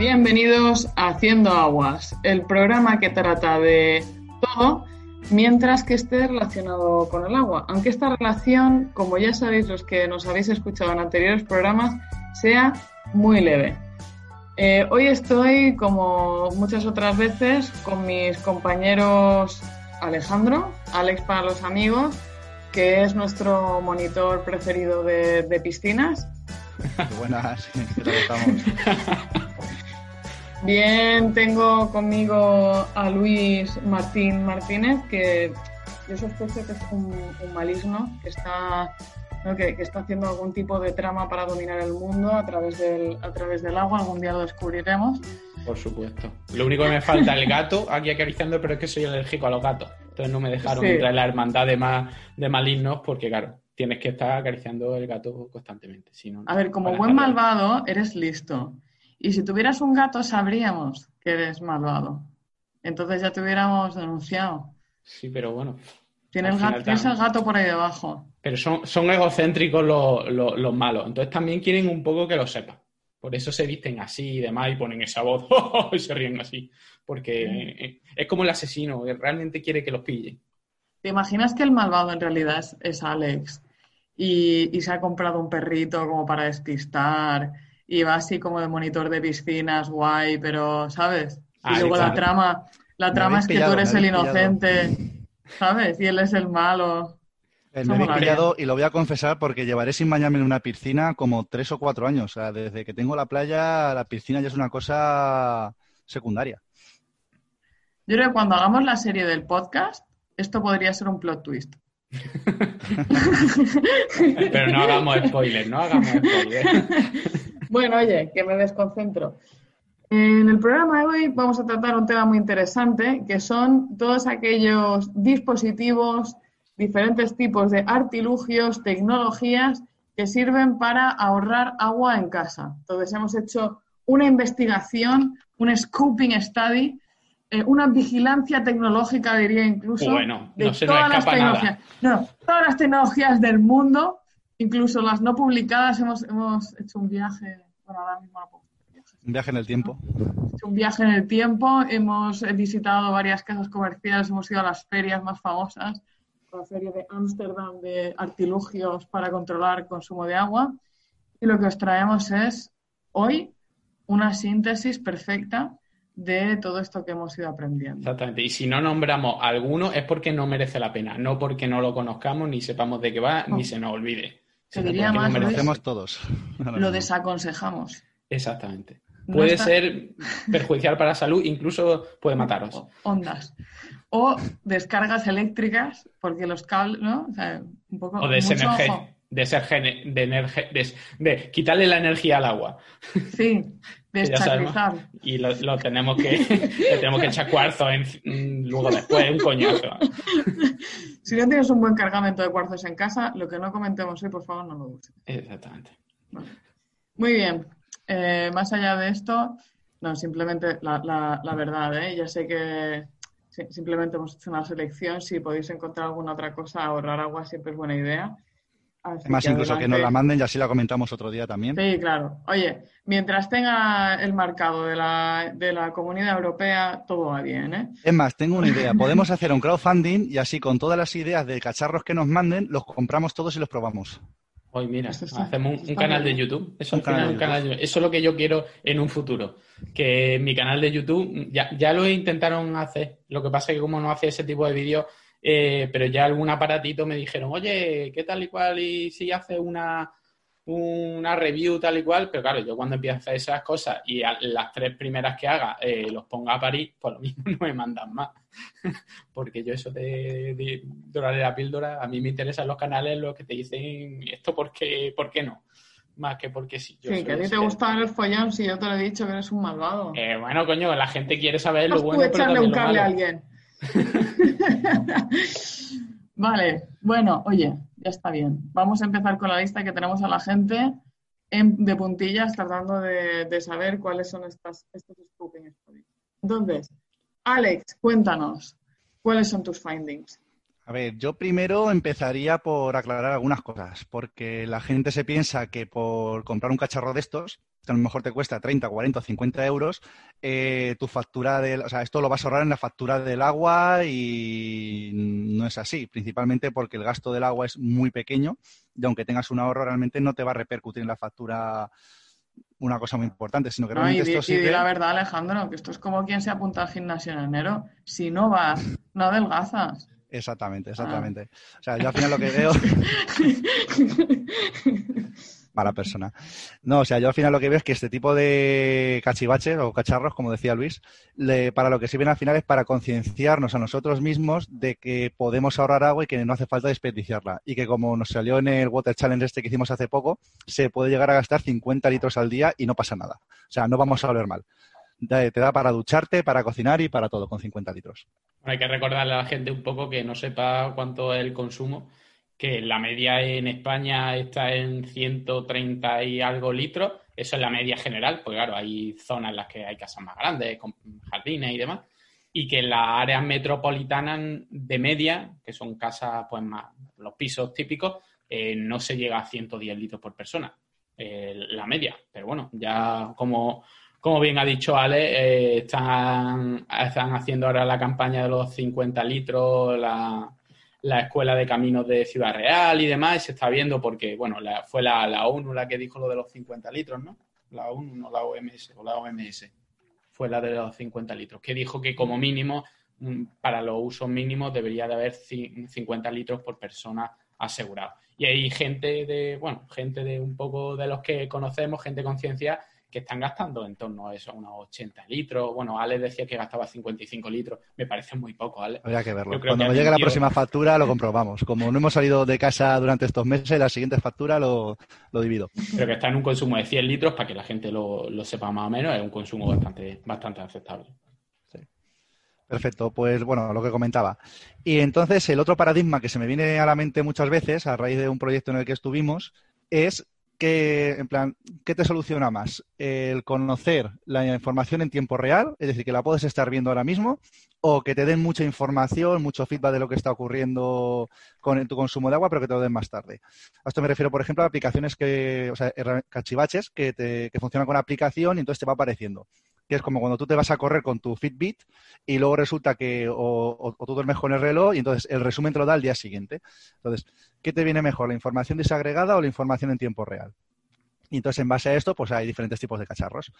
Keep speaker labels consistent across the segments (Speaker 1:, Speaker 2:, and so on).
Speaker 1: Bienvenidos a Haciendo Aguas, el programa que trata de todo mientras que esté relacionado con el agua. Aunque esta relación, como ya sabéis los que nos habéis escuchado en anteriores programas, sea muy leve. Eh, hoy estoy, como muchas otras veces, con mis compañeros Alejandro, Alex para los amigos, que es nuestro monitor preferido de, piscinas.
Speaker 2: Buenas, ¿qué tal estamos?
Speaker 1: Bien, tengo conmigo a Luis Martín Martínez, que yo sospecho que es un, maligno, que está, que, está haciendo algún tipo de trama para dominar el mundo a través, del, a través del agua. Algún día lo descubriremos.
Speaker 3: Por supuesto. Lo único que me falta el gato aquí acariciando, pero es que soy alérgico a los gatos. Entonces no me dejaron entrar en la hermandad de, más, de malignos porque, claro, tienes que estar acariciando el gato constantemente. Si
Speaker 1: a ver, como buen malvado, eres listo. Y si tuvieras un gato, sabríamos que eres malvado. Entonces ya te hubiéramos denunciado.
Speaker 3: Sí, pero bueno.
Speaker 1: Tienes el, gato, el gato por ahí debajo.
Speaker 3: Pero son, son egocéntricos los, los, malos. Entonces también quieren un poco que lo sepas. Por eso se visten así y demás y ponen esa voz y se ríen así. Porque es como el asesino, que realmente quiere que los pille.
Speaker 1: ¿Te imaginas que el malvado en realidad es, Alex? Y, y, se ha comprado un perrito como para despistar y va así como de monitor de piscinas, guay, pero, ¿sabes? Y luego la trama, la trama es que tú eres el inocente, ¿sabes? Y él es el malo.
Speaker 2: Eh, me he pillado y lo voy a confesar porque llevaré sin bañarme en una piscina como tres o cuatro años. O sea, desde que tengo la playa, la piscina ya es una cosa secundaria.
Speaker 1: Yo creo que cuando hagamos la serie del podcast, esto podría ser un plot twist.
Speaker 3: Pero no hagamos spoilers, no hagamos spoilers.
Speaker 1: Bueno, oye, que me desconcentro. En el programa de hoy vamos a tratar un tema muy interesante, que son todos aquellos dispositivos, diferentes tipos de artilugios, tecnologías que sirven para ahorrar agua en casa. Entonces hemos hecho una investigación, un scooping study, eh, una vigilancia tecnológica, diría incluso,
Speaker 3: bueno,
Speaker 1: de todas las tecnologías. No, todas las tecnologías del mundo incluso las no publicadas hemos, hemos hecho un viaje, bueno, ahora mismo
Speaker 2: Un viaje en el tiempo.
Speaker 1: Un viaje en el tiempo, hemos visitado varias casas comerciales, hemos ido a las ferias más famosas, la feria de Ámsterdam de artilugios para controlar el consumo de agua. Y lo que os traemos es hoy una síntesis perfecta de todo esto que hemos ido aprendiendo.
Speaker 3: Exactamente. Y si no nombramos alguno es porque no merece la pena, no porque no lo conozcamos, ni sepamos de qué va, ni se nos olvide.
Speaker 1: Se diría más,
Speaker 2: lo merecemos todos.
Speaker 1: Lo desaconsejamos.
Speaker 3: Exactamente. Puede ser perjudicial para la salud, incluso puede mataros.
Speaker 1: Ondas. O descargas eléctricas, porque los cables, ¿no? O, sea, un poco,
Speaker 3: de, ser de, energía, de, quitarle la energía al agua.
Speaker 1: Sí,
Speaker 3: y lo, tenemos que tenemos que echar cuarzo en, luego después, un coñazo.
Speaker 1: Si no tienes un buen cargamento de cuarzos en casa, lo que no comentemos hoy, por favor, no lo uses.
Speaker 3: Exactamente.
Speaker 1: Muy bien. Eh, más allá de esto, no, simplemente la, la, verdad, ¿eh? Ya sé que simplemente hemos hecho una selección. Si podéis encontrar alguna otra cosa, ahorrar agua siempre es buena idea.
Speaker 2: Más incluso que nos la manden y así la comentamos otro día también.
Speaker 1: Sí, claro. Oye, mientras tenga el marcado de la, de la Comunidad Europea, todo va bien, ¿eh?
Speaker 2: Es más, tengo una idea. Podemos hacer un crowdfunding y así con todas las ideas de cacharros que nos manden, los compramos todos y los probamos.
Speaker 3: Hoy mira, hacemos un, canal de YouTube. Eso, Eso es lo que yo quiero en un futuro. Que mi canal de YouTube, ya, ya lo intentaron hacer. Lo que pasa es que como no hace ese tipo de vídeos, eh, pero ya algún aparatito me dijeron, oye, ¿qué tal y cual? Y si hace una, una review tal y cual, pero claro, yo cuando empiezo a hacer esas cosas y las tres primeras que haga eh, los ponga a París, pues lo mismo no me mandan más. Porque yo eso de, de, la píldora, a mí me interesan los canales los que te dicen esto porque, ¿por qué no? Más que porque sí.
Speaker 1: sí, que a ti te gusta el follón si yo te lo he dicho que eres un malvado.
Speaker 3: Eh, bueno, coño, la gente quiere saber lo bueno.
Speaker 1: echarle un cable a alguien. vale, bueno, oye, ya está bien. Vamos a empezar con la lista que tenemos a la gente de puntillas tratando de, saber cuáles son estos scoping studies. Entonces, Alex, cuéntanos, ¿cuáles son tus findings?
Speaker 2: A ver, yo primero empezaría por aclarar algunas cosas, porque la gente se piensa que por comprar un cacharro de estos, a lo mejor te cuesta 30, 40 o 50 euros, eh, tu factura del, o sea, esto lo vas a ahorrar en la factura del agua y no es así, principalmente porque el gasto del agua es muy pequeño y aunque tengas un ahorro realmente no te va a repercutir en la factura una cosa muy importante, sino que realmente
Speaker 1: y,
Speaker 2: esto sirve...
Speaker 1: la verdad, Alejandro, que esto es como quien se apunta al gimnasio en enero. Si no vas, no adelgazas.
Speaker 2: Exactamente, exactamente. O sea, yo al final lo que veo. Mala persona. No, o sea, yo al final lo que veo es que este tipo de cachivaches o cacharros, como decía Luis, para lo que sirven al final es para concienciarnos a nosotros mismos de que podemos ahorrar agua y que no hace falta desperdiciarla. Y que como nos salió en el Water Challenge este que hicimos hace poco, se puede llegar a gastar 50 litros al día y no pasa nada. O sea, no vamos a oler mal te da para ducharte, para cocinar y para todo con 50 litros.
Speaker 3: hay que recordarle a la gente un poco que no sepa cuánto es el consumo, que la media en España está en 130 y algo litros. Eso es la media general, pues claro, hay zonas en las que hay casas más grandes, con jardines y demás. Y que en las áreas metropolitanas de media, que son casas, pues más, los pisos típicos, eh, no se llega a 110 litros por persona, eh, la media. Pero bueno, ya como como bien ha dicho Ale, eh, están, están haciendo ahora la campaña de los 50 litros, la, escuela de caminos de Ciudad Real y demás, se está viendo porque, bueno, fue la, ONU la que dijo lo de los 50 litros, ¿no? La ONU, no la OMS, o la OMS, fue la de los 50 litros, que dijo que como mínimo, para los usos mínimos, debería de haber 50 litros por persona asegurado. Y hay gente de, bueno, gente de un poco de los que conocemos, gente con ciencia, que están gastando en torno a eso, unos 80 litros. Bueno, Ale decía que gastaba 55 litros. Me parece muy poco, Ale.
Speaker 2: Habría que verlo. Cuando me llegue la próxima factura lo comprobamos. Como no hemos salido de casa durante estos meses, la siguiente factura lo, divido.
Speaker 3: Creo que está en un consumo de 100 litros, para que la gente lo, sepa más o menos, es un consumo bastante, bastante aceptable.
Speaker 2: Perfecto, pues bueno, lo que comentaba. Y entonces el otro paradigma que se me viene a la mente muchas veces a raíz de un proyecto en el que estuvimos es ¿qué, en plan, ¿qué te soluciona más? ¿El conocer la información en tiempo real, es decir, que la puedes estar viendo ahora mismo, o que te den mucha información, mucho feedback de lo que está ocurriendo con tu consumo de agua, pero que te lo den más tarde? A esto me refiero, por ejemplo, a aplicaciones que, o sea, cachivaches que, te, que funcionan con aplicación y entonces te va apareciendo que es como cuando tú te vas a correr con tu Fitbit y luego resulta que o, tú duermes con el reloj y entonces el resumen te lo da al día siguiente. Entonces, ¿qué te viene mejor, la información desagregada o la información en tiempo real? Y entonces, en base a esto, pues hay diferentes tipos de cacharros.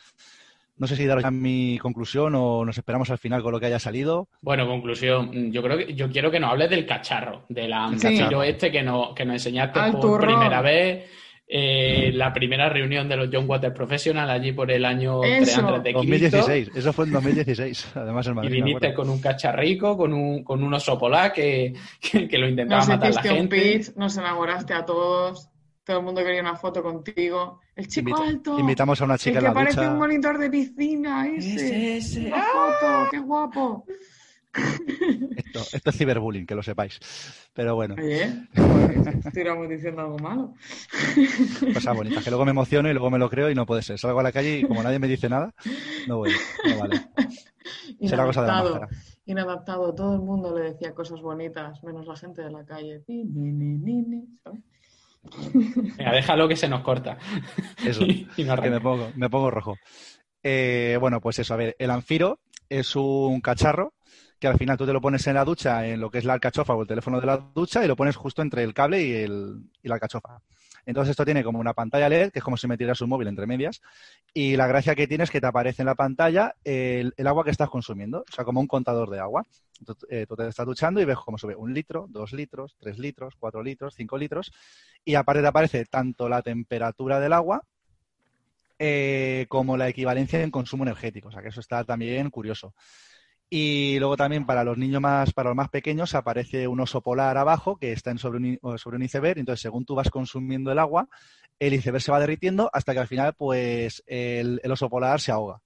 Speaker 2: No sé si daros ya mi conclusión o nos esperamos al final con lo que haya salido.
Speaker 3: Bueno, conclusión. Yo creo que yo quiero que nos hables del cacharro, del cacharro este que nos, que nos enseñaste por primera vez eh, la primera reunión de los John Water Professional allí por el año
Speaker 2: eso. de 2016, eso fue en 2016, además en Madrid.
Speaker 3: Y viniste con un cacharrico, con un, con un oso polar que, que, lo intentaba matar la gente. un pitch,
Speaker 1: nos enamoraste a todos, todo el mundo quería una foto contigo. El chico alto.
Speaker 2: Invitamos a una chica
Speaker 1: el que parece un monitor de piscina, ese.
Speaker 3: ese.
Speaker 1: Una foto, qué guapo.
Speaker 2: Esto, esto, es ciberbullying, que lo sepáis. Pero bueno.
Speaker 1: Oye, estoy diciendo algo malo.
Speaker 2: Cosa bonita, que luego me emociono y luego me lo creo y no puede ser. Salgo a la calle y como nadie me dice nada, no voy. No vale. Será cosa de la máscara.
Speaker 1: Inadaptado, todo el mundo le decía cosas bonitas, menos la gente de la calle.
Speaker 3: Venga, déjalo que se nos corta.
Speaker 2: Eso, que me pongo, me pongo rojo. Eh, bueno, pues eso, a ver, el Anfiro es un cacharro que al final tú te lo pones en la ducha, en lo que es la alcachofa o el teléfono de la ducha, y lo pones justo entre el cable y, el, y la alcachofa. Entonces esto tiene como una pantalla LED, que es como si metieras un móvil entre medias, y la gracia que tiene es que te aparece en la pantalla el, agua que estás consumiendo, o sea, como un contador de agua. Eh, tú te estás duchando y ves cómo sube un litro, dos litros, tres litros, cuatro litros, cinco litros, y aparte te aparece tanto la temperatura del agua eh, como la equivalencia en consumo energético, o sea, que eso está también curioso. Y luego también para los niños más, para los más pequeños, aparece un oso polar abajo que está sobre un, sobre un iceberg. Entonces, según tú vas consumiendo el agua, el iceberg se va derritiendo hasta que al final, pues, el, oso polar se ahoga.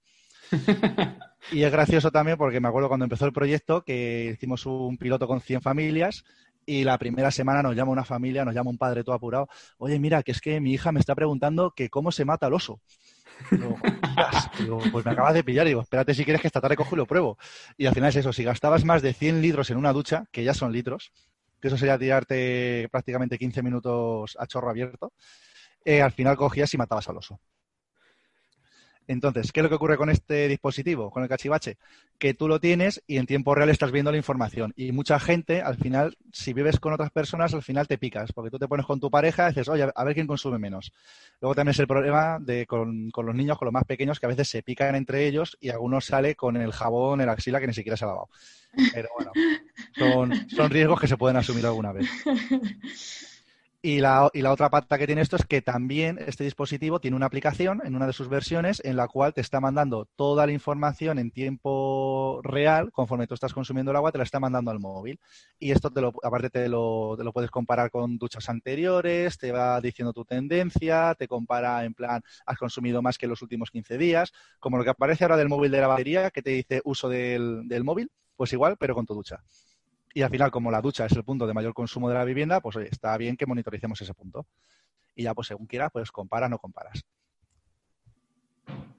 Speaker 2: y es gracioso también porque me acuerdo cuando empezó el proyecto que hicimos un piloto con 100 familias y la primera semana nos llama una familia, nos llama un padre todo apurado. Oye, mira, que es que mi hija me está preguntando que cómo se mata el oso. Digo, pues me acabas de pillar. Digo, espérate si quieres que esta tarde cojo y lo pruebo. Y al final es eso, si gastabas más de 100 litros en una ducha, que ya son litros, que eso sería tirarte prácticamente 15 minutos a chorro abierto, eh, al final cogías y matabas al oso. Entonces, ¿qué es lo que ocurre con este dispositivo, con el cachivache? Que tú lo tienes y en tiempo real estás viendo la información. Y mucha gente, al final, si vives con otras personas, al final te picas, porque tú te pones con tu pareja y dices, oye, a ver quién consume menos. Luego también es el problema de, con, los niños, con los más pequeños, que a veces se pican entre ellos y algunos sale con el jabón en la axila que ni siquiera se ha lavado. Pero bueno, son, son riesgos que se pueden asumir alguna vez. Y la, otra pata que tiene esto es que también este dispositivo tiene una aplicación en una de sus versiones en la cual te está mandando toda la información en tiempo real, conforme tú estás consumiendo el agua, te la está mandando al móvil. Y esto, te lo, aparte, te lo, puedes comparar con duchas anteriores, te va diciendo tu tendencia, te compara en plan, has consumido más que los últimos 15 días, como lo que aparece ahora del móvil de la batería, que te dice uso del, del móvil, pues igual, pero con tu ducha. Y al final, como la ducha es el punto de mayor consumo de la vivienda, pues oye, está bien que monitoricemos ese punto. Y ya, pues según quieras, pues compara o no comparas.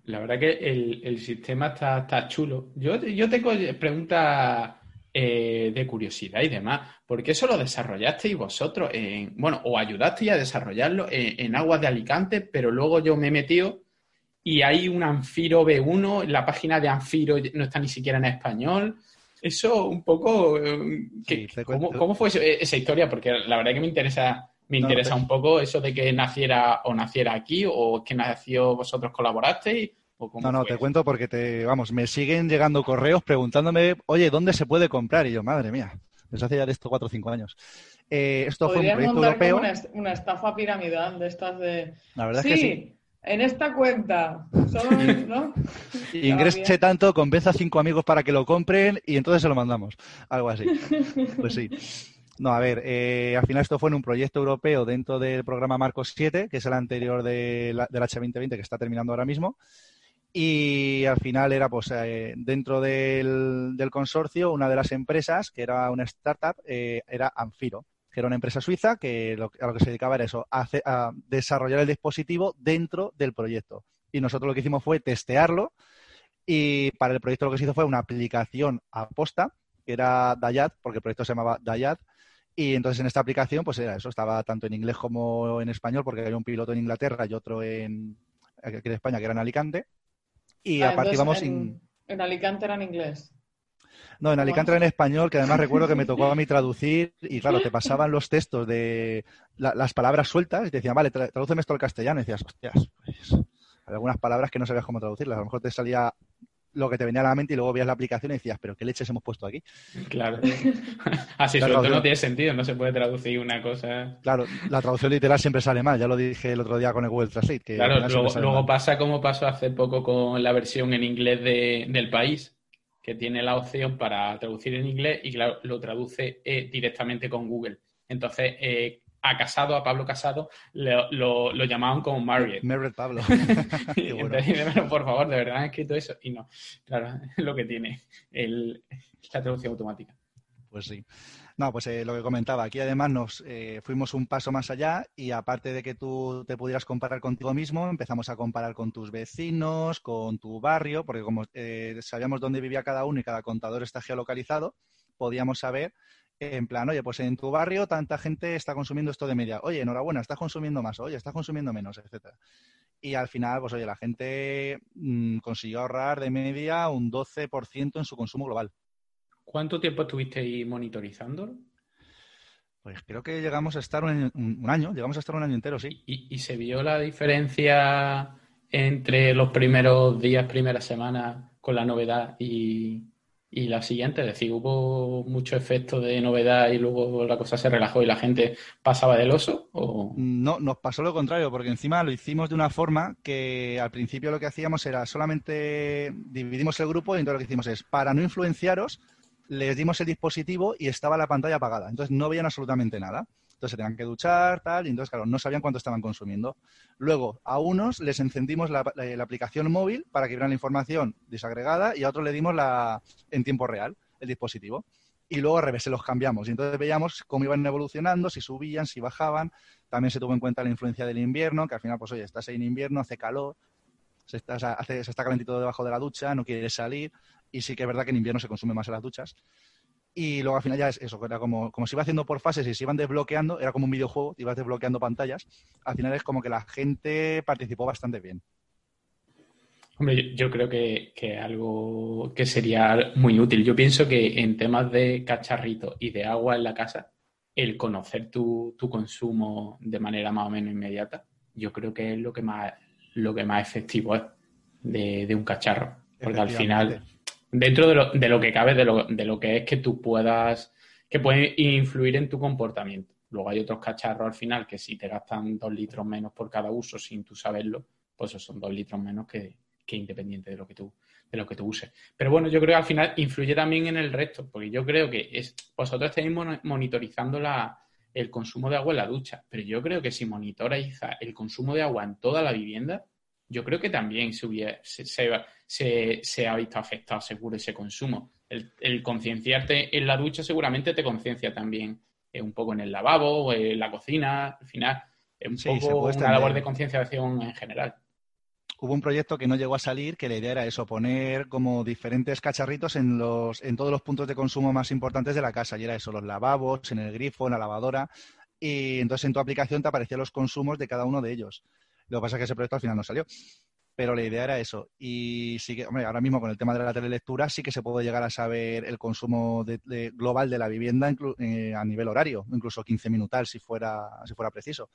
Speaker 3: La verdad que el, sistema está, chulo. Yo, yo tengo preguntas eh, de curiosidad y demás. ¿Por qué eso lo desarrollasteis vosotros? En, bueno, o ayudasteis a desarrollarlo en, aguas de Alicante, pero luego yo me he metido y hay un Anfiro B1, la página de Anfiro no está ni siquiera en español. Eso un poco... Eh, ¿cómo, fue esa historia? Porque la verdad que me interesa, me interesa un poco eso de que naciera o naciera aquí o que nació vosotros colaborasteis.
Speaker 2: no, no, te cuento porque te, vamos, me siguen llegando correos preguntándome, oye, ¿dónde se puede comprar? Y yo, madre mía, desde hace ya de esto cuatro o cinco años. Eh, esto fue un proyecto europeo.
Speaker 1: Una, una, estafa piramidal de estas de.
Speaker 2: La verdad es que sí
Speaker 1: en esta cuenta. Son, ¿no?
Speaker 2: Ingrese tanto, convenza a cinco amigos para que lo compren y entonces se lo mandamos. Algo así. Pues sí. No, a ver, eh, al final esto fue en un proyecto europeo dentro del programa Marcos 7, que es el anterior del H2020 que está terminando ahora mismo. Y al final era, pues, eh, dentro del, consorcio, una de las empresas, que era una startup, eh, era Anfiro que era una empresa suiza que a lo que se dedicaba era eso, a, desarrollar el dispositivo dentro del proyecto. Y nosotros lo que hicimos fue testearlo y para el proyecto lo que se hizo fue una aplicación aposta, que era Dayat, porque el proyecto se llamaba Dayat, y entonces en esta aplicación, pues era eso, estaba tanto en inglés como en español, porque había un piloto en Inglaterra y otro en, aquí en España, que era en Alicante. Y
Speaker 1: ah, a partir vamos en, en Alicante era en inglés.
Speaker 2: No, en Alicante era en español, que además recuerdo que me tocó a mí traducir y claro, te pasaban los textos de las palabras sueltas y te decían, vale, tradúceme esto al castellano y decías, hostias, pues, algunas palabras que no sabías cómo traducirlas. A lo mejor te salía lo que te venía a la mente y luego veías la aplicación y decías, pero ¿qué leches hemos puesto aquí?
Speaker 3: Claro. Así suelto no tiene sentido, no se puede traducir una cosa.
Speaker 2: Claro, la traducción literal siempre sale mal, ya lo dije el otro día con el Google Translate. Que
Speaker 3: claro, luego, pasa como pasó hace poco con la versión en inglés de, del país, que tiene la opción para traducir en inglés y claro, lo traduce eh, directamente con Google. Entonces, eh, a Casado, a Pablo Casado, lo, llamaban como Marriott.
Speaker 2: Marriott Pablo.
Speaker 3: por favor, de verdad han escrito eso. Y no, claro, es lo que tiene el, la traducción automática.
Speaker 2: Pues sí. No, pues eh, lo que comentaba, aquí además nos eh, fuimos un paso más allá y aparte de que tú te pudieras comparar contigo mismo, empezamos a comparar con tus vecinos, con tu barrio, porque como eh, sabíamos dónde vivía cada uno y cada contador está geolocalizado, podíamos saber en plan, oye, pues en tu barrio tanta gente está consumiendo esto de media. Oye, enhorabuena, estás consumiendo más. Oye, estás consumiendo menos, etcétera. Y al final, pues oye, la gente mm, consiguió ahorrar de media un 12% en su consumo global.
Speaker 3: ¿Cuánto tiempo estuvisteis monitorizando?
Speaker 2: Pues creo que llegamos a estar un, año, llegamos a estar un año entero, sí.
Speaker 3: ¿Y, se vio la diferencia entre los primeros días, primeras semanas con la novedad y, la siguiente? Es decir, ¿hubo mucho efecto de novedad y luego la cosa se relajó y la gente pasaba del oso? O...
Speaker 2: No, nos pasó lo contrario, porque encima lo hicimos de una forma que al principio lo que hacíamos era solamente dividimos el grupo y entonces lo que hicimos es, para no influenciaros, les dimos el dispositivo y estaba la pantalla apagada. Entonces no veían absolutamente nada. Entonces se tenían que duchar, tal, y entonces, claro, no sabían cuánto estaban consumiendo. Luego, a unos les encendimos la, aplicación móvil para que vieran la información desagregada y a otros le dimos la, en tiempo real el dispositivo. Y luego al revés, se los cambiamos. Y entonces veíamos cómo iban evolucionando, si subían, si bajaban. También se tuvo en cuenta la influencia del invierno, que al final, pues oye, estás ahí en invierno, hace calor, se está, se está calentito debajo de la ducha, no quieres salir y sí que es verdad que en invierno se consume más en las duchas. Y luego al final ya es eso, era como, como se iba haciendo por fases y se iban desbloqueando, era como un videojuego, ibas desbloqueando pantallas. Al final es como que la gente participó bastante bien.
Speaker 3: Hombre, yo creo que, que algo que sería muy útil. Yo pienso que en temas de cacharrito y de agua en la casa, el conocer tu, tu consumo de manera más o menos inmediata, yo creo que es lo que más, lo que más efectivo es de, de un cacharro. Porque al final dentro de lo, de lo que cabe, de lo, de lo, que es que tú puedas, que puede influir en tu comportamiento. Luego hay otros cacharros al final que si te gastan dos litros menos por cada uso sin tú saberlo, pues esos son dos litros menos que, que independiente de lo que tú de lo que tú uses. Pero bueno, yo creo que al final influye también en el resto, porque yo creo que es, vosotros estáis monitorizando la, el consumo de agua en la ducha, pero yo creo que si monitoriza el consumo de agua en toda la vivienda, yo creo que también se, se, se, ha visto afectado seguro ese consumo. El, concienciarte en la ducha seguramente te conciencia también eh, un poco en el lavabo o en la cocina, al final es un poco una labor de concienciación en general.
Speaker 2: Hubo un proyecto que no llegó a salir, que la idea era eso, poner como diferentes cacharritos en, los, en todos los puntos de consumo más importantes de la casa. Y era eso, los lavabos, en el grifo, en la lavadora. Y entonces en tu aplicación te aparecían los consumos de cada uno de ellos. Lo que pasa es que ese proyecto al final no salió. Pero la idea era eso. Y sí que, hombre, ahora mismo con el tema de la telelectura sí que se puede llegar a saber el consumo global de la vivienda eh, a nivel horario, incluso 15 minutos si fuera, si fuera preciso.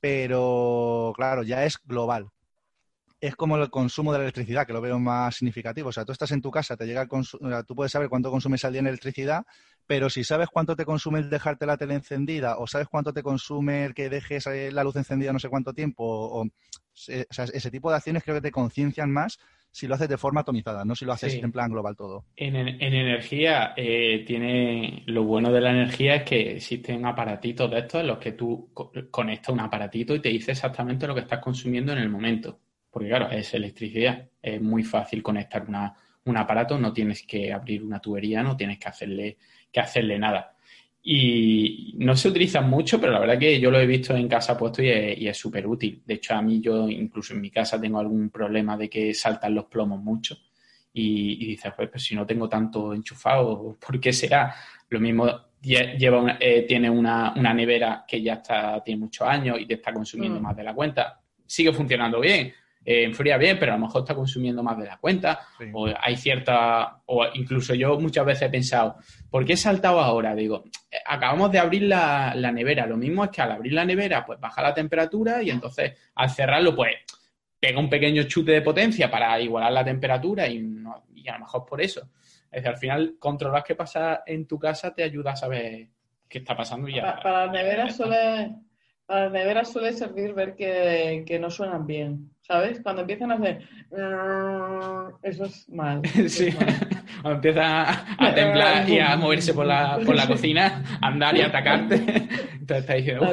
Speaker 2: Pero, claro, ya es global es como el consumo de la electricidad, que lo veo más significativo. O sea, tú estás en tu casa, te llega el tú puedes saber cuánto consumes al día en electricidad, pero si sabes cuánto te consume el dejarte la tele encendida o sabes cuánto te consume el que dejes eh, la luz encendida no sé cuánto tiempo, o, sea, ese tipo de acciones creo que te conciencian más si lo haces de forma atomizada, no si lo haces en plan global todo.
Speaker 3: En, energía, eh, tiene lo bueno de la energía es que existen aparatitos de estos en los que tú conectas un aparatito y te dice exactamente lo que estás consumiendo en el momento. Porque claro, es electricidad. Es muy fácil conectar un aparato, no tienes que abrir una tubería, no tienes que hacerle, que hacerle nada. Y no se utiliza mucho, pero la verdad que yo lo he visto en casa puesto y es súper útil. De hecho, a mí yo incluso en mi casa tengo algún problema de que saltan los plomos mucho. Y, dices, pues, pues, si no tengo tanto enchufado, ¿por qué será? Lo mismo lleva eh, tiene una, nevera que ya está, tiene muchos años y te está consumiendo mm. más de la cuenta. Sigue funcionando bien, eh, enfría bien, pero a lo mejor está consumiendo más de la cuenta, o hay cierta, o incluso yo muchas veces he pensado, ¿por qué he saltado ahora? Digo, acabamos de abrir la, nevera, lo mismo es que al abrir la nevera, pues baja la temperatura y entonces al cerrarlo, pues pega un pequeño chute de potencia para igualar la temperatura y, y a lo mejor por eso. Es decir, al final, controlar qué pasa en tu casa te ayuda a saber qué está pasando y
Speaker 1: ya. Para, la nevera suele, para la nevera suele servir ver que, que no suenan bien. ¿Sabes? Cuando empiezan a hacer... Mm, eso es mal.
Speaker 3: sí, cuando empieza a temblar y a moverse por la, por la cocina, andar y atacarte. Entonces está diciendo,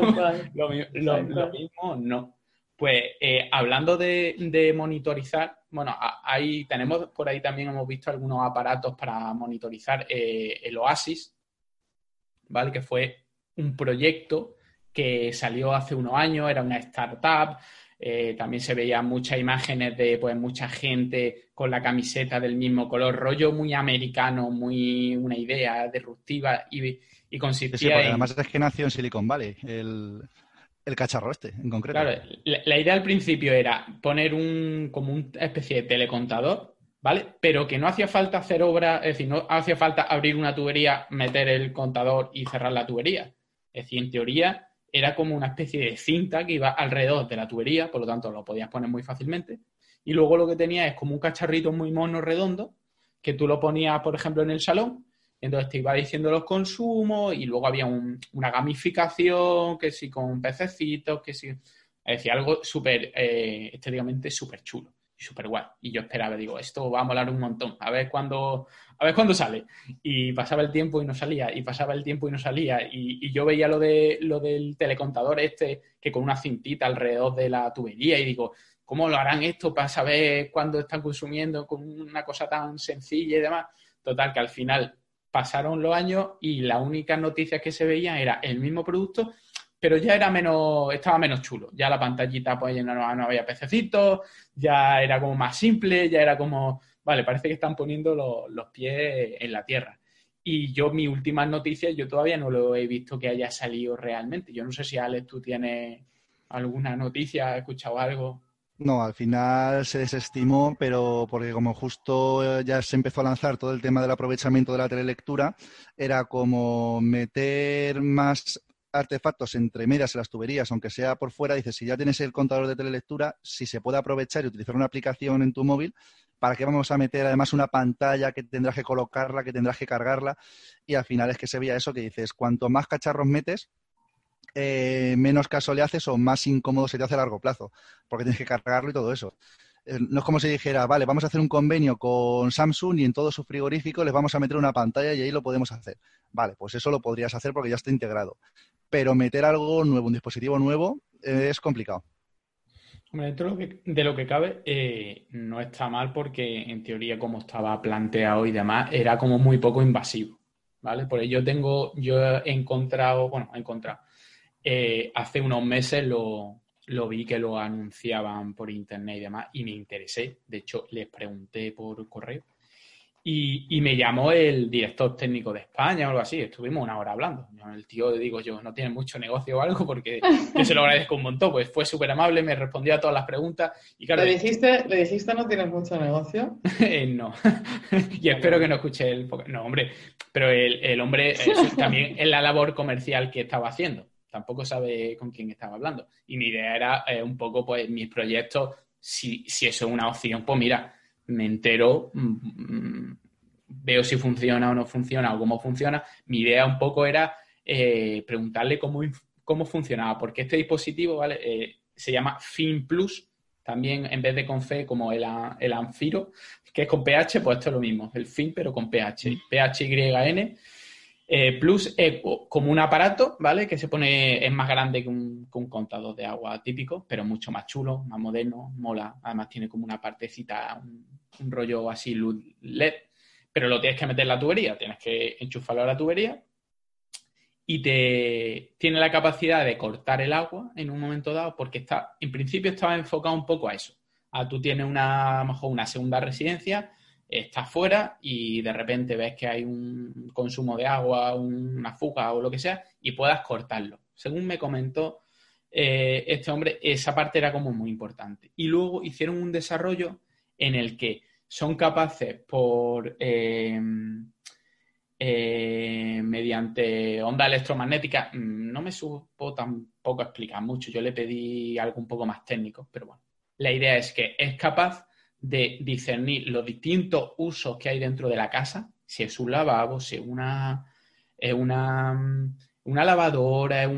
Speaker 3: lo, mismo no. Pues eh, hablando de, monitorizar, bueno, ahí tenemos por ahí también hemos visto algunos aparatos para monitorizar eh, el Oasis, ¿vale? Que fue un proyecto que salió hace unos años, era una startup, eh, también se veían muchas imágenes de pues mucha gente con la camiseta del mismo color, rollo muy americano, muy una idea disruptiva y, y consistía
Speaker 2: Además es que nació en Silicon Valley, el, cacharro este en concreto.
Speaker 3: Claro, la, idea al principio era poner un como una especie de telecontador, ¿vale? Pero que no hacía falta hacer obra, es decir, no hacía falta abrir una tubería, meter el contador y cerrar la tubería. Es decir, en teoría era como una especie de cinta que iba alrededor de la tubería, por lo tanto lo podías poner muy fácilmente. Y luego lo que tenía es como un cacharrito muy mono redondo que tú lo ponías, por ejemplo, en el salón. Entonces te iba diciendo los consumos y luego había una gamificación, que sí, con pececitos, que sí. Es decir, algo súper, eh, estéticamente súper chulo y súper guay. Y yo esperaba, digo, esto va a molar un montón, a ver cuándo, a ver cuándo sale. Y pasaba el tiempo y no salía, y pasaba el tiempo y no salía. Y, yo veía lo, de, lo del telecontador este, que con una cintita alrededor de la tubería, y digo, ¿cómo lo harán esto para saber cuándo están consumiendo con una cosa tan sencilla y demás? Total, que al final pasaron los años y la única noticia que se veía era el mismo producto pero ya era menos, estaba menos chulo. Ya la pantallita, pues no, no había pececitos, ya era como más simple, ya era como, vale, parece que están poniendo los, pies en la tierra. Y yo, mis últimas noticias, yo todavía no lo he visto que haya salido realmente. Yo no sé si, Alex, tú tienes alguna noticia, has escuchado algo.
Speaker 2: No, al final se desestimó, pero porque como justo ya se empezó a lanzar todo el tema del aprovechamiento de la telelectura, era como meter más artefactos entre medias en las tuberías, aunque sea por fuera, dices, si ya tienes el contador de telelectura, si se puede aprovechar y utilizar una aplicación en tu móvil, ¿para qué vamos a meter además una pantalla que tendrás que colocarla, que tendrás que cargarla? Y al final es que se veía eso que dices, cuanto más cacharros metes, eh, menos caso le haces o más incómodo se te hace a largo plazo, porque tienes que cargarlo y todo eso. Eh, no es como si dijera, vale, vamos a hacer un convenio con Samsung y en todo su frigorífico les vamos a meter una pantalla y ahí lo podemos hacer. Vale, pues eso lo podrías hacer porque ya está integrado. Pero meter algo nuevo, un dispositivo nuevo, eh, es complicado.
Speaker 3: Hombre, dentro de lo que, cabe, eh, no está mal porque en teoría, como estaba planteado y demás, era como muy poco invasivo. ¿Vale? Por ello tengo, yo he encontrado, bueno, he encontrado, eh, hace unos meses lo, lo vi que lo anunciaban por internet y demás y me interesé. De hecho, les pregunté por correo y, me llamó el director técnico de España o algo así. Estuvimos una hora hablando. el tío, digo yo, no tiene mucho negocio o algo porque yo se lo agradezco un montón. Pues fue súper amable, me respondió a todas las preguntas. Y
Speaker 1: claro, ¿Le, dijiste, ¿Le dijiste no tienes mucho negocio?
Speaker 3: Eh, no. y espero que no escuche el... No, hombre. Pero el, hombre también en la labor comercial que estaba haciendo. Tampoco sabe con quién estaba hablando. Y mi idea era eh, un poco, pues, mis proyectos, si, si eso es una opción, pues mira me entero, mm, veo si funciona o no funciona o cómo funciona. Mi idea un poco era eh, preguntarle cómo, cómo funcionaba, porque este dispositivo ¿vale? Eh, se llama Fin Plus, también en vez de con F como el, el Anfiro, que es con pH, pues esto es lo mismo, el Fin pero con pH, mm. PHYN. Eh, plus es como un aparato, ¿vale? Que se pone, es más grande que un, contador de agua típico, pero mucho más chulo, más moderno, mola. Además tiene como una partecita, un, rollo así LED, pero lo tienes que meter en la tubería, tienes que enchufarlo a la tubería y te tiene la capacidad de cortar el agua en un momento dado, porque está, en principio estaba enfocado un poco a eso. A tú tienes una, mejor una segunda residencia estás fuera y de repente ves que hay un consumo de agua, una fuga o lo que sea, y puedas cortarlo. Según me comentó eh, este hombre, esa parte era como muy importante. Y luego hicieron un desarrollo en el que son capaces por eh, eh, mediante onda electromagnética, mm, no me supo tampoco explicar mucho, yo le pedí algo un poco más técnico, pero bueno, la idea es que es capaz de discernir los distintos usos que hay dentro de la casa, si es un lavabo, si es una, una, una lavadora,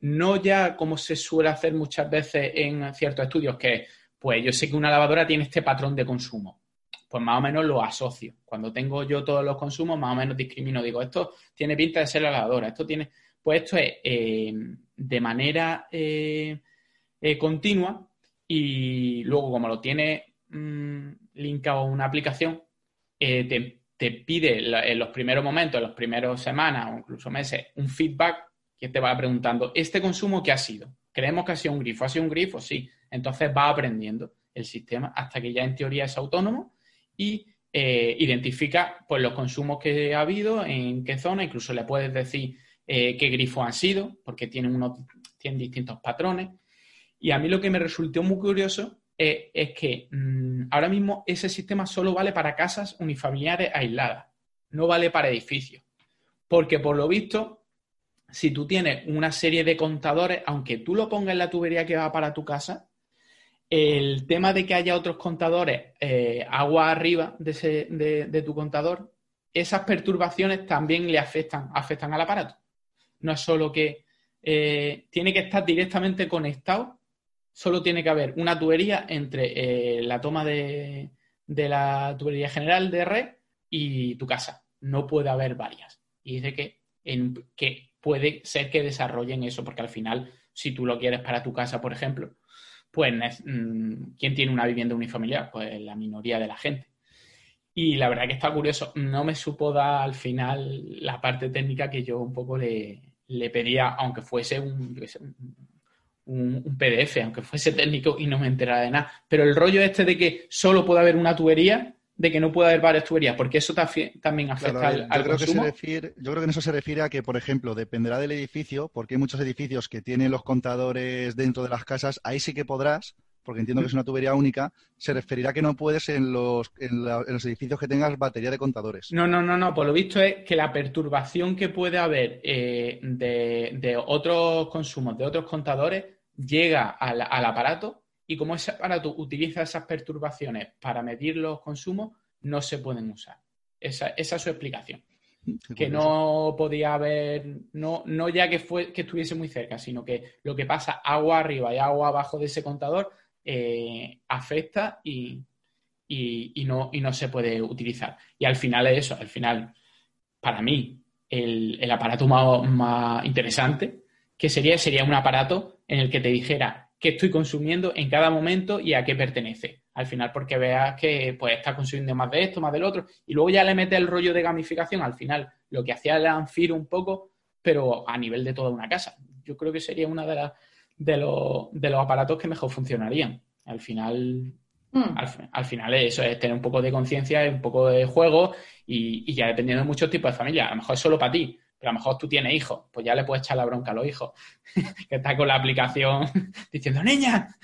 Speaker 3: no ya como se suele hacer muchas veces en ciertos estudios, que pues yo sé que una lavadora tiene este patrón de consumo. Pues más o menos lo asocio. Cuando tengo yo todos los consumos, más o menos discrimino. Digo, esto tiene pinta de ser la lavadora, esto tiene. Pues esto es eh, de manera eh, eh, continua y luego, como lo tiene Mm, linkado una aplicación, te, pide en los primeros momentos, en las primeras semanas o incluso meses, un feedback que te va preguntando, ¿este consumo qué ha sido? ¿Creemos que ha sido un grifo? ¿Ha sido un grifo? Sí. Entonces va aprendiendo el sistema hasta que ya en teoría es autónomo y eh, identifica pues, los consumos que ha habido, en qué zona, incluso le puedes decir eh, qué grifos han sido, porque tienen, unos, tienen distintos patrones. Y a mí lo que me resultó muy curioso es que mm, ahora mismo ese sistema solo vale para casas unifamiliares aisladas, no vale para edificios. Porque por lo visto, si tú tienes una serie de contadores, aunque tú lo pongas en la tubería que va para tu casa, el tema de que haya otros contadores eh, agua arriba de, tu contador, esas perturbaciones también le afectan, afectan al aparato. No es solo que eh, tiene que estar directamente conectado solo tiene que haber una tubería entre eh, la toma de, la tubería general de red y tu casa. No puede haber varias. Y dice que, que puede ser que desarrollen eso, porque al final, si tú lo quieres para tu casa, por ejemplo, pues mm, ¿quién tiene una vivienda unifamiliar? Pues la minoría de la gente. Y la verdad que está curioso. No me supo dar al final la parte técnica que yo un poco le, pedía, aunque fuese un, un, PDF, aunque fuese técnico y no me enterara de nada. Pero el rollo este de que solo puede haber una tubería, de que no pueda haber varias tuberías, porque eso también afecta al, yo creo
Speaker 2: Que se refiere, yo creo que en eso se refiere a que, por ejemplo, dependerá del edificio, porque hay muchos edificios que tienen los contadores dentro de las casas, ahí sí que podrás, porque entiendo que es una tubería única, se referirá que no puedes en los, en, los edificios que tengas batería de contadores.
Speaker 3: No, no, no, no. Por lo visto es que la perturbación que puede haber eh, de, otros consumos, de otros contadores, llega al aparato y como ese aparato utiliza esas perturbaciones para medir los consumos, no se pueden usar. Esa, es su explicación. que no podía haber, no, no ya que, fue, que estuviese muy cerca, sino que lo que pasa agua arriba y agua abajo de ese contador eh, afecta y, no, y no se puede utilizar. Y al final es eso, al final, para mí, el, aparato más, más, interesante que sería, sería un aparato en el que te dijera qué estoy consumiendo en cada momento y a qué pertenece. Al final, porque veas que pues está consumiendo más de esto, más del otro, y luego ya le mete el rollo de gamificación al final, lo que hacía el Anfiro un poco, pero a nivel de toda una casa. Yo creo que sería una de las de los, de los aparatos que mejor funcionarían. Al final, hmm. al, final eso es tener un poco de conciencia, un poco de juego y, y, ya dependiendo de muchos tipos de familia. A lo mejor es solo para ti, pero a lo mejor tú tienes hijos, pues ya le puedes echar la bronca a los hijos, que está con la aplicación diciendo, niña,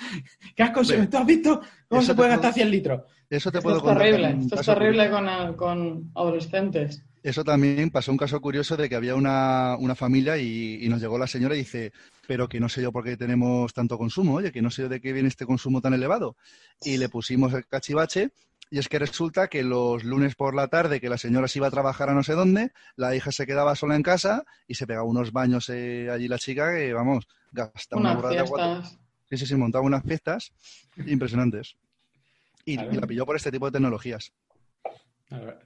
Speaker 3: ¿qué has consumido? ¿Tú has visto cómo se puede gastar 100 litros?
Speaker 1: Eso te puedo es terrible, esto es terrible con, con, adolescentes.
Speaker 2: Eso también pasó un caso curioso de que había una, familia y, y, nos llegó la señora y dice, pero que no sé yo por qué tenemos tanto consumo, oye, que no sé yo de qué viene este consumo tan elevado. Y le pusimos el cachivache y es que resulta que los lunes por la tarde, que la señora se iba a trabajar a no sé dónde, la hija se quedaba sola en casa y se pegaba unos baños eh, allí la chica que, vamos, gastaba una
Speaker 1: burrada de agua.
Speaker 2: Sí, sí, sí, montaba unas fiestas impresionantes. Y, la pilló por este tipo de tecnologías.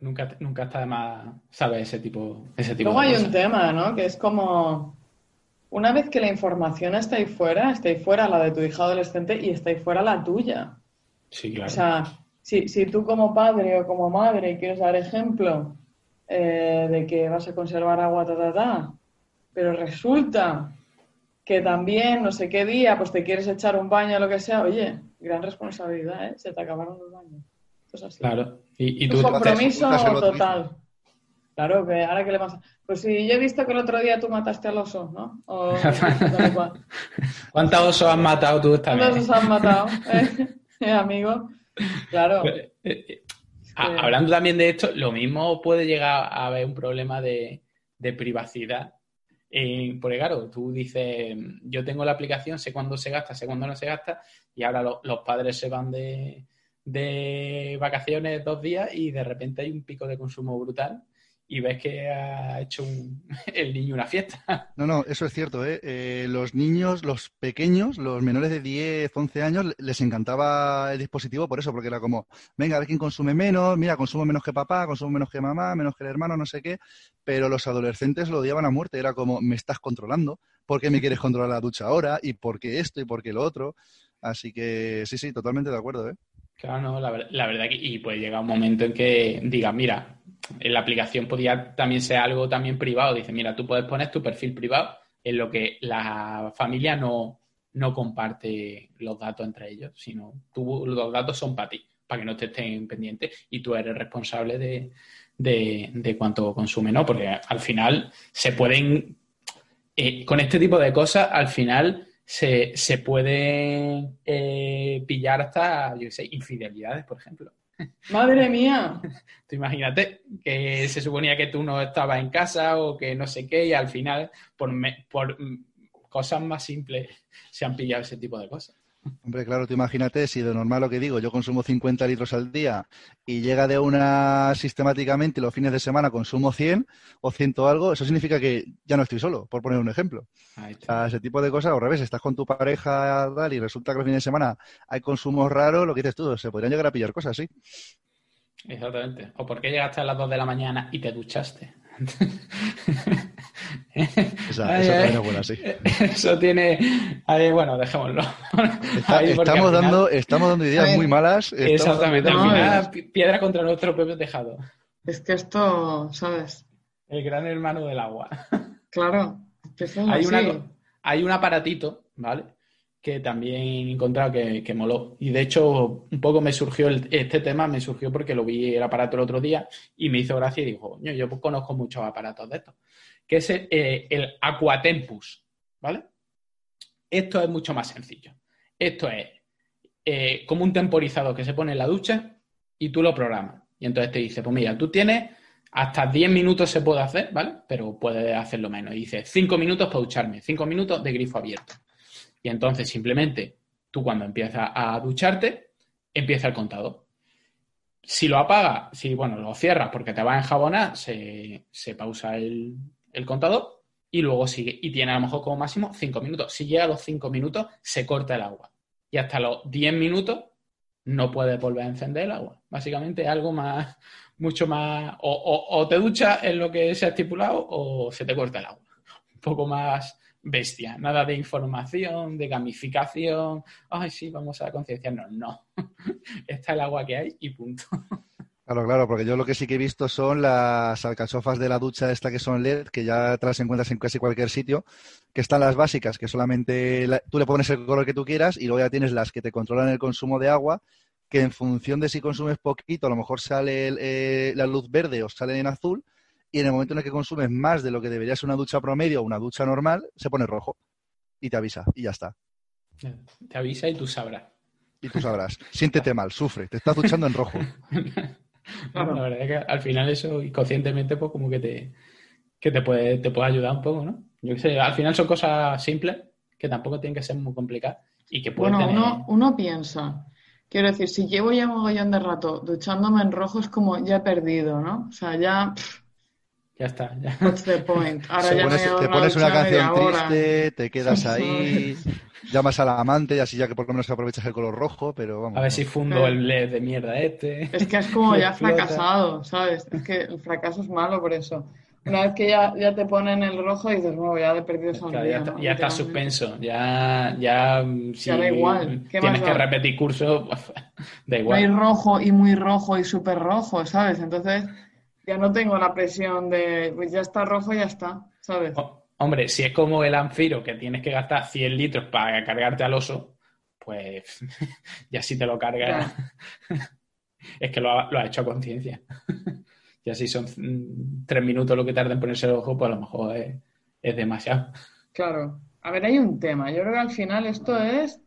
Speaker 3: nunca, nunca está de más saber ese tipo, ese tipo
Speaker 1: Luego hay un tema, ¿no? Que es como una vez que la información está ahí fuera, está ahí fuera la de tu hija adolescente y está ahí fuera la tuya.
Speaker 3: Sí, claro.
Speaker 1: O sea, si, si tú como padre o como madre quieres dar ejemplo eh, de que vas a conservar agua, ta, ta, ta, pero resulta que también no sé qué día pues te quieres echar un baño o lo que sea, oye, gran responsabilidad, ¿eh? Se te acabaron los baños.
Speaker 3: Claro. Y, y tú
Speaker 1: un compromiso total. Claro, que ahora que le pasa. Pues si yo he visto que el otro día tú mataste al oso, ¿no? O,
Speaker 3: ¿Cuántos osos has matado tú esta
Speaker 1: ¿Cuántos osos has matado, eh, amigo? Claro. Eh,
Speaker 3: eh, hablando también de esto, lo mismo puede llegar a haber un problema de, privacidad. porque claro, tú dices, yo tengo la aplicación, sé cuándo se gasta, sé cuándo no se gasta, y ahora los padres se van de, de vacaciones dos días y de repente hay un pico de consumo brutal y ves que ha hecho el niño una fiesta.
Speaker 2: No, no, eso es cierto. ¿eh? ¿eh? los niños, los pequeños, los menores de 10, 11 años, les encantaba el dispositivo por eso, porque era como, venga, a ver quién consume menos, mira, consumo menos que papá, consumo menos que mamá, menos que el hermano, no sé qué. Pero los adolescentes lo odiaban a muerte. Era como, me estás controlando, ¿por qué me quieres controlar la ducha ahora? ¿Y por qué esto? ¿Y por qué lo otro? Así que sí, sí, totalmente de acuerdo. ¿eh?
Speaker 3: Claro, no, la, la verdad que y puede llegar un momento en que diga, mira, en la aplicación podría también ser algo también privado. Dice, mira, tú puedes poner tu perfil privado en lo que la familia no, no comparte los datos entre ellos, sino tú, los datos son para ti, para que no te estén pendientes y tú eres responsable de, de, cuánto consume, ¿no? Porque al final se pueden, eh, con este tipo de cosas, al final se, se pueden eh, pillar hasta, yo sé, infidelidades, por ejemplo.
Speaker 1: Madre mía.
Speaker 3: Tú imagínate que se suponía que tú no estabas en casa o que no sé qué y al final por, por cosas más simples se han pillado ese tipo de cosas.
Speaker 2: Hombre, claro, tú imagínate si de normal lo que digo, yo consumo 50 litros al día y llega de una sistemáticamente los fines de semana consumo 100 o 100 algo, eso significa que ya no estoy solo, por poner un ejemplo. ese tipo de cosas, al revés, estás con tu pareja tal, y resulta que los fines de semana hay consumos raros, lo que dices tú, se podrían llegar a pillar cosas, sí.
Speaker 3: Exactamente. ¿O por qué llegaste a las 2 de la mañana y te duchaste? eso tiene. bueno, dejémoslo.
Speaker 2: estamos, dando, estamos dando ideas muy malas.
Speaker 3: Exactamente. al final, piedra contra nuestro propio tejado.
Speaker 1: Es que esto, ¿sabes?
Speaker 3: El gran hermano del agua.
Speaker 1: Claro.
Speaker 3: hay, hay un aparatito, ¿vale? Que también he encontrado que, moló. Y de hecho, un poco me surgió este tema, me surgió porque lo vi el aparato el otro día y me hizo gracia y dijo, yo conozco muchos aparatos de estos, que es el, eh, el Aquatempus, ¿vale? Esto es mucho más sencillo. Esto es eh, como un temporizador que se pone en la ducha y tú lo programas. Y entonces te dice, pues mira, tú tienes hasta 10 minutos se puede hacer, ¿vale? Pero puedes hacerlo menos. Y dice, 5 minutos para ducharme, 5 minutos de grifo abierto. Y entonces simplemente tú cuando empiezas a ducharte, empieza el contador. Si lo apagas, si bueno, lo cierras porque te va a enjabonar, se, se pausa el, el, contador y luego sigue. Y tiene a lo mejor como máximo 5 minutos. Si llega a los 5 minutos, se corta el agua. Y hasta los 10 minutos no puedes volver a encender el agua. Básicamente algo más, mucho más, o, o, te duchas en lo que se ha estipulado o se te corta el agua. Un poco más bestia, nada de información, de gamificación, ay sí, vamos a concienciarnos, no, está el agua que hay y punto.
Speaker 2: Claro, claro, porque yo lo que sí que he visto son las alcachofas de la ducha esta que son LED, que ya te las encuentras en casi cualquier sitio, que están las básicas, que solamente tú le pones el color que tú quieras y luego ya tienes las que te controlan el consumo de agua, que en función de si consumes poquito, a lo mejor sale eh, la luz verde o sale en azul, y en el momento en el que consumes más de lo que debería ser una ducha promedio o una ducha normal, se pone rojo y te avisa y ya está.
Speaker 3: Te avisa y tú sabrás.
Speaker 2: Y tú sabrás. Siéntete mal, sufre, te estás duchando en rojo.
Speaker 3: La verdad es que al final eso inconscientemente pues como que te, que te puede, te puede ayudar un poco, ¿no? Yo qué sé, al final son cosas simples que tampoco tienen que ser muy complicadas y que
Speaker 1: Bueno, uno, uno piensa, quiero decir, si llevo ya un mogollón de rato duchándome en rojo es como ya he perdido, ¿no? O sea, ya...
Speaker 3: Ya está. Ya.
Speaker 1: What's the point? Ahora ya
Speaker 2: pones, te pones una canción triste, te quedas ahí, llamas al amante y así ya que por lo menos aprovechas el color rojo, pero vamos.
Speaker 3: A ver si fundo el LED de mierda este.
Speaker 1: Es que es como ya fracasado, ¿sabes? Es que el fracaso es malo por eso. Una vez que ya, ya te ponen el rojo dices, no, ya he perdido esa
Speaker 3: claro, ya, ¿no? ya está suspenso, ya, ya,
Speaker 1: si ya da igual.
Speaker 3: tienes que repetir curso, da igual.
Speaker 1: Muy rojo y muy rojo y súper rojo, ¿sabes? Entonces ya no tengo la presión de, pues ya está rojo, ya está, ¿sabes?
Speaker 3: hombre, si es como el Anfiro, que tienes que gastar 100 litros para cargarte al oso, pues ya si te lo cargas, es que lo ha, lo ha hecho a conciencia. y así son mm, tres minutos lo que tarda en ponerse el ojo, pues a lo mejor es, es demasiado.
Speaker 1: Claro. A ver, hay un tema. Yo creo que al final esto es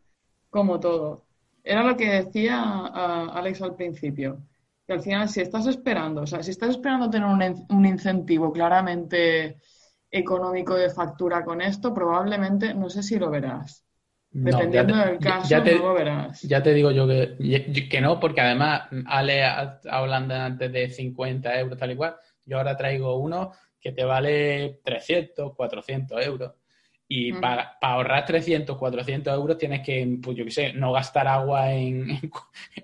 Speaker 1: como todo. Era lo que decía Alex al principio que al final si estás esperando, o sea, si estás esperando tener un, incentivo claramente económico de factura con esto, probablemente no sé si lo verás. Dependiendo del caso, no lo verás.
Speaker 3: Ya te digo yo que, que no, porque además, Ale hablando antes de 50 euros, tal y cual, yo ahora traigo uno que te vale 300, 400 euros. Y para, ahorrar 300, 400 euros tienes que, pues yo qué sé, no gastar agua en,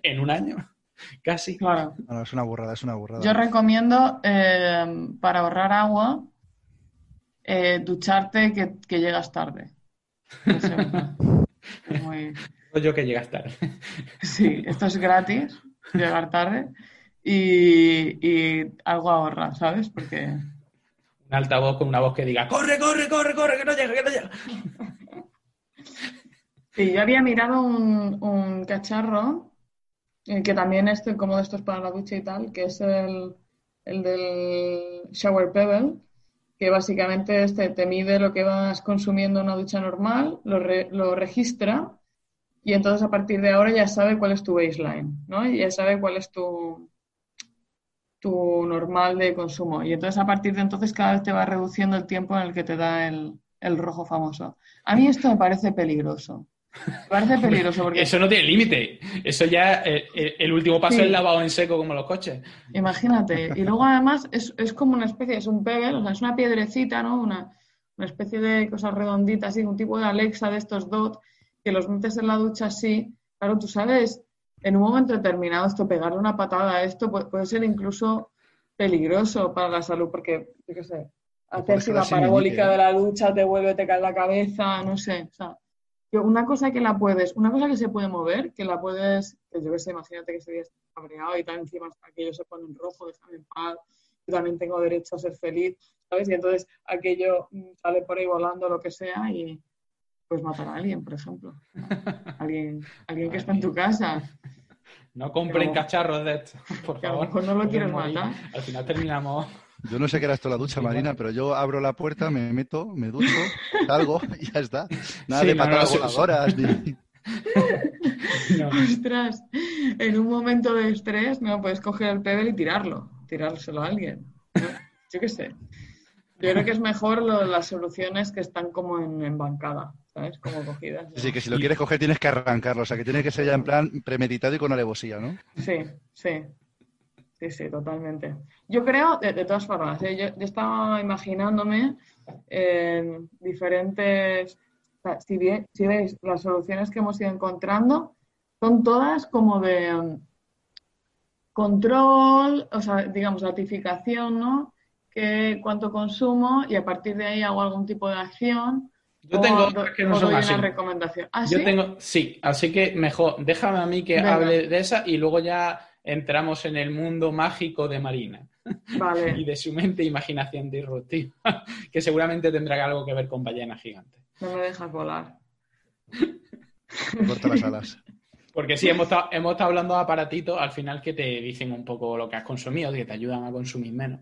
Speaker 3: en un año. Casi.
Speaker 1: Claro.
Speaker 2: es una burrada, es una burrada.
Speaker 1: Yo recomiendo eh, para ahorrar agua eh, ducharte que, llegas tarde.
Speaker 3: muy... Yo que llegas tarde.
Speaker 1: Sí, esto es gratis, llegar tarde. Y, y algo ahorra, ¿sabes? Porque.
Speaker 3: Un altavoz con una voz que diga: ¡Corre, corre, corre, corre! ¡Que no llega, que no llega!
Speaker 1: Sí, yo había mirado un, un cacharro que también es como de estos para la ducha y tal, que es el, el del Shower Pebble, que básicamente este te mide lo que vas consumiendo en una ducha normal, lo, lo registra y entonces a partir de ahora ya sabe cuál es tu baseline, ¿no? Ya sabe cuál es tu, tu normal de consumo. Y entonces a partir de entonces cada vez te va reduciendo el tiempo en el que te da el, el rojo famoso. A mí esto me parece peligroso. Parece peligroso porque...
Speaker 3: Eso no tiene límite. Eso ya, eh, eh, el último paso es lavado en seco como los coches.
Speaker 1: Imagínate. Y luego además es, es como una especie, es un pebble, o sea, es una piedrecita, ¿no? Una, una especie de cosas redonditas, así, un tipo de Alexa de estos dot, que los metes en la ducha así. Claro, tú sabes, en un momento determinado esto, pegarle una patada a esto puede, puede ser incluso peligroso para la salud, porque, yo qué sé, hacerse la parabólica de la ducha te vuelve, te cae la cabeza, no sé, o sea una cosa que la puedes, una cosa que se puede mover, que la puedes, que yo que sé, imagínate que serías cabreado y tal, encima aquello se pone en rojo, déjame en paz, yo también tengo derecho a ser feliz, ¿sabes? Y entonces aquello mm, sale por ahí volando, lo que sea, y, Puedes matar a alguien, por ejemplo. Alguien, alguien que está en tu casa.
Speaker 3: No compren cacharros de esto, por favor.
Speaker 1: A lo mejor no lo quieres matar.
Speaker 3: Al final terminamos.
Speaker 2: Yo no sé qué era esto la ducha, Marina, pero yo abro la puerta, me meto, me ducho, salgo y ya está. Nada de patadas voladoras ni.
Speaker 1: Ostras, en un momento de estrés, no puedes coger el pebble y tirarlo, tirárselo a alguien. Yo qué sé. Yo creo que es mejor las soluciones que están como en, bancada, ¿sabes? Como cogidas.
Speaker 2: Sí, que si lo quieres coger tienes que arrancarlo, o sea, que tiene que ser ya en plan premeditado y con alevosía, ¿no?
Speaker 1: Sí, sí. Sí, sí, totalmente. Yo creo, de, todas formas, ¿eh? yo, estaba imaginándome en diferentes. si, si veis, las soluciones que hemos ido encontrando son todas como de um, control, o sea, digamos, ratificación, ¿no? Que cuánto consumo y a partir de ahí hago algún tipo de acción.
Speaker 3: Yo tengo que no son así.
Speaker 1: recomendación. ¿Ah,
Speaker 3: Yo tengo, sí, así que mejor, déjame a mí que hable de esa y luego ya entramos en el mundo mágico de Marina. y de su mente e imaginación disruptiva, que seguramente tendrá algo que ver con ballenas gigantes.
Speaker 1: No me dejas volar.
Speaker 2: Corta las alas.
Speaker 3: Porque sí, hemos estado, hemos estado hablando de aparatitos al final que te dicen un poco lo que has consumido, que te ayudan a consumir menos.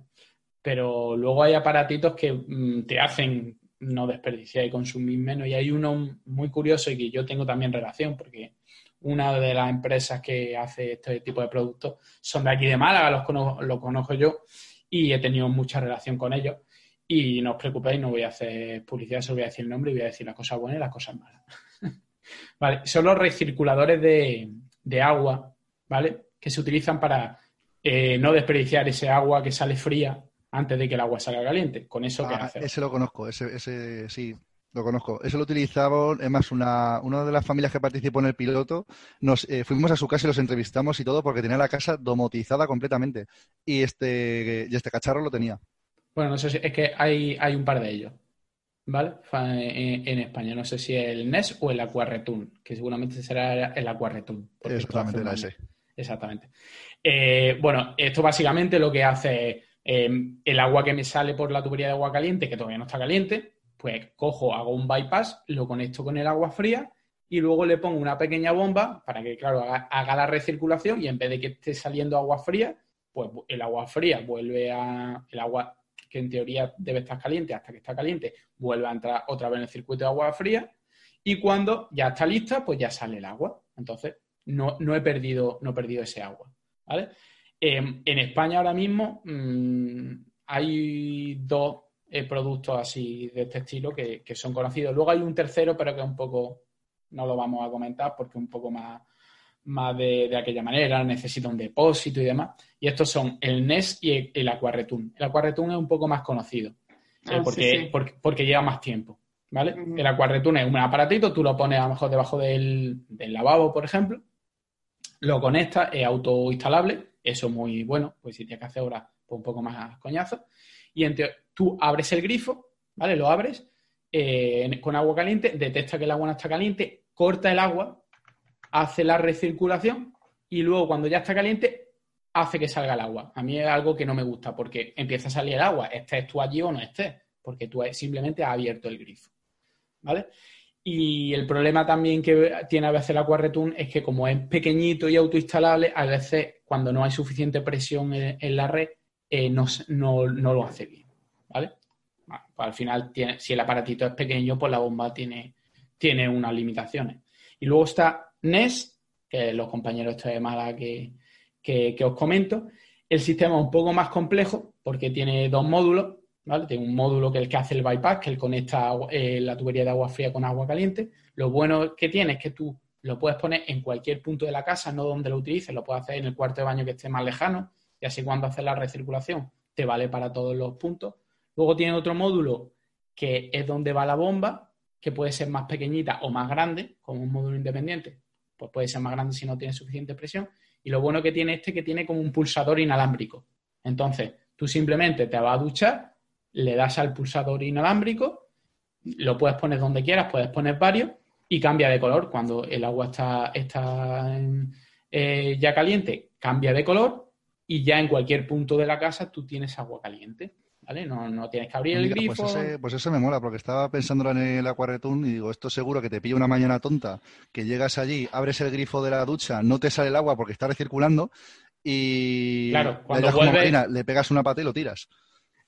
Speaker 3: Pero luego hay aparatitos que mm, te hacen no desperdiciar y consumir menos. Y hay uno muy curioso y que yo tengo también relación, porque una de las empresas que hace este tipo de productos son de aquí de Málaga, los conozco, yo y he tenido mucha relación con ellos. Y no os preocupéis, no voy a hacer publicidad, solo voy a decir el nombre y voy a decir las cosas buenas y las cosas malas. vale, son los recirculadores de, agua, ¿vale? Que se utilizan para eh, no desperdiciar ese agua que sale fría antes de que el agua salga caliente. Con eso, ¿qué
Speaker 2: ah, Ese lo conozco, ese, ese sí, lo conozco. Eso lo utilizamos, es más, una, una de las familias que participó en el piloto, nos eh, fuimos a su casa y los entrevistamos y todo porque tenía la casa domotizada completamente. Y este, y este cacharro lo tenía.
Speaker 3: Bueno, no sé si es que hay, hay un par de ellos, ¿vale? En, España. No sé si el NES o el Aquarretun, que seguramente será el Aquarretun.
Speaker 2: Exactamente, la ese.
Speaker 3: Exactamente. Eh, bueno, esto básicamente lo que hace eh, el agua que me sale por la tubería de agua caliente, que todavía no está caliente, pues cojo, hago un bypass, lo conecto con el agua fría y luego le pongo una pequeña bomba para que, claro, haga, la recirculación y en vez de que esté saliendo agua fría, pues el agua fría vuelve a. El agua que en teoría debe estar caliente hasta que está caliente, vuelve a entrar otra vez en el circuito de agua fría y cuando ya está lista, pues ya sale el agua. Entonces, no, no he, perdido, no he perdido ese agua. ¿vale? Em, en España ahora mismo mm, hay dos eh, productos así de este estilo que, son conocidos. Luego hay un tercero, pero que un poco, no lo vamos a comentar porque un poco más, más de, aquella manera, necesita un depósito y demás. Y estos son el NES y el, Aquarretun. El Aquarretun es un poco más conocido eh, ah, porque, Porque, lleva más tiempo. ¿Vale? El Aquarretun es un aparatito, tú lo pones a lo mejor debajo del, lavabo, por ejemplo, lo conectas, es autoinstalable, eso es muy bueno, pues si tienes que hacer ahora pues un poco más coñazo. Y entre, tú abres el grifo, ¿vale? Lo abres eh, con agua caliente, detecta que el agua no está caliente, corta el agua, hace la recirculación y luego cuando ya está caliente hace que salga el agua. A mí es algo que no me gusta porque empieza a salir el agua, estés tú allí o no estés, porque tú simplemente has abierto el grifo, ¿vale? Y el problema también que tiene a veces el Aquarretun es que como es pequeñito y autoinstalable, a veces cuando no hay suficiente presión en, la red, eh, no, lo hace bien. ¿Vale? Pues al final, tiene, si el aparatito es pequeño, pues la bomba tiene, tiene unas limitaciones. Y luego está NES, que los compañeros de mala que, que, os comento. El sistema es un poco más complejo porque tiene dos módulos, ¿vale? Tiene un módulo que es el que hace el bypass, que conecta eh, la tubería de agua fría con agua caliente. Lo bueno que tiene es que tú lo puedes poner en cualquier punto de la casa, no donde lo utilices, lo puedes hacer en el cuarto de baño que esté más lejano, y así cuando haces la recirculación te vale para todos los puntos. Luego tiene otro módulo que es donde va la bomba, que puede ser más pequeñita o más grande, como un módulo independiente. Pues puede ser más grande si no tiene suficiente presión. Y lo bueno que tiene este es que tiene como un pulsador inalámbrico. Entonces, tú simplemente te vas a duchar, le das al pulsador inalámbrico, lo puedes poner donde quieras, puedes poner varios y cambia de color. Cuando el agua está, está eh, ya caliente, cambia de color y ya en cualquier punto de la casa tú tienes agua caliente. ¿Vale? No, no tienes que abrir el
Speaker 2: pues
Speaker 3: grifo.
Speaker 2: Pues, eso me mola, porque estaba pensando en el Aquaretún y digo, esto seguro que te pilla una mañana tonta, que llegas allí, abres el grifo de la ducha, no te sale el agua porque está recirculando y
Speaker 3: claro, cuando
Speaker 2: le pegas una pata y lo tiras.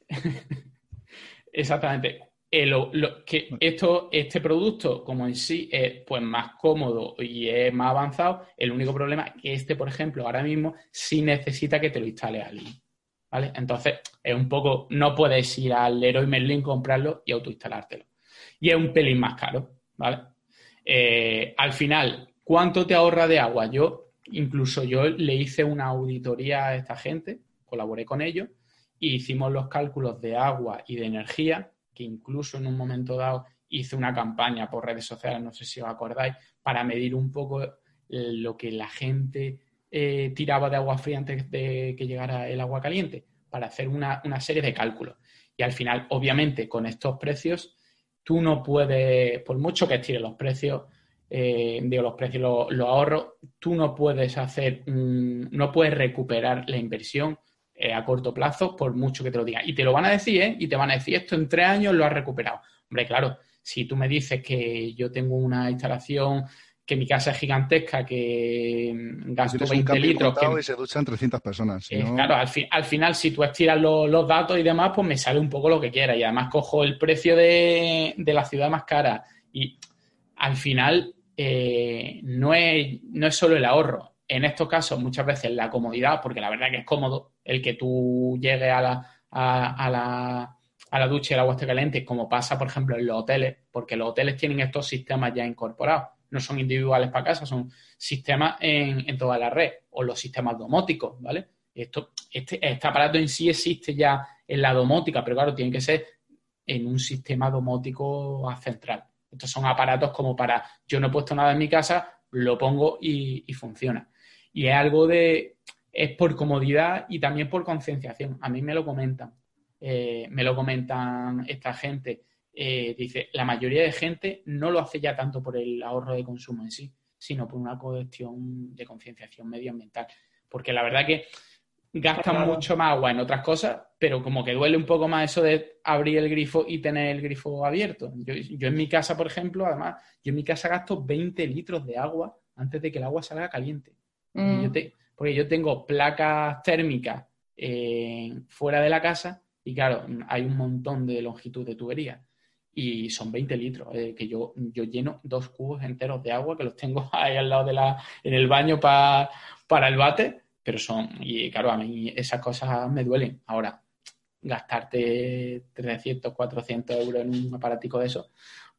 Speaker 3: Exactamente. Eh, lo, que esto, este producto, como en sí es pues más cómodo y es más avanzado, el único problema es que este, por ejemplo, ahora mismo sí necesita que te lo instale alguien. ¿Vale? Entonces, es un poco, no puedes ir al Leroy Merlin, comprarlo y autoinstalártelo. Y es un pelín más caro, ¿vale? Eh, al final, ¿cuánto te ahorra de agua? Yo, incluso yo le hice una auditoría a esta gente, colaboré con ellos, y hicimos los cálculos de agua y de energía que incluso en un momento dado hice una campaña por redes sociales, no sé si os acordáis, para medir un poco eh, lo que la gente eh, tiraba de agua fría antes de que llegara el agua caliente, para hacer una, serie de cálculos. Y al final, obviamente, con estos precios, tú no puedes, por mucho que estires los precios, eh, digo, los precios, los, ahorros, tú no puedes hacer, no puedes recuperar la inversión eh, a corto plazo, por mucho que te lo digan. Y te lo van a decir, ¿eh? Y te van a decir, esto en tres años lo has recuperado. Hombre, claro, si tú me dices que yo tengo una instalación, que mi casa es gigantesca, que gasto 20 litros.
Speaker 2: Que... y se duchan 300 personas.
Speaker 3: Eh, claro, al, al, final, si tú estiras los, datos y demás, pues me sale un poco lo que quiera. Y además cojo el precio de, la ciudad más cara. Y al final, eh, no, es, no es solo el ahorro, en estos casos, muchas veces la comodidad, porque la verdad que es cómodo el que tú llegues a la, a, la, a la ducha y el agua esté caliente, como pasa, por ejemplo, en los hoteles, porque los hoteles tienen estos sistemas ya incorporados. No son individuales para casa, son sistemas en, toda la red, o los sistemas domóticos, ¿vale? Esto, este, este aparato en sí existe ya en la domótica, pero claro, tiene que ser en un sistema domótico central. Estos son aparatos como para, yo no he puesto nada en mi casa, lo pongo y funciona. Y es algo de, es por comodidad y también por concienciación. A mí me lo comentan, eh, me lo comentan esta gente. Eh, dice, la mayoría de gente no lo hace ya tanto por el ahorro de consumo en sí, sino por una cuestión de concienciación medioambiental. Porque la verdad que gastan mucho más agua en otras cosas, pero como que duele un poco más eso de abrir el grifo y tener el grifo abierto. Yo, yo en mi casa, por ejemplo, además, yo en mi casa gasto 20 litros de agua antes de que el agua salga caliente. Mm. porque yo tengo placas térmicas eh, fuera de la casa y claro, hay un montón de longitud de tubería y son 20 litros, eh, que yo, yo lleno dos cubos enteros de agua que los tengo ahí al lado de la, en el baño para el bate, pero son, y claro, a mí esas cosas me duelen. Ahora, gastarte 300, 400 euros en un aparatico de eso,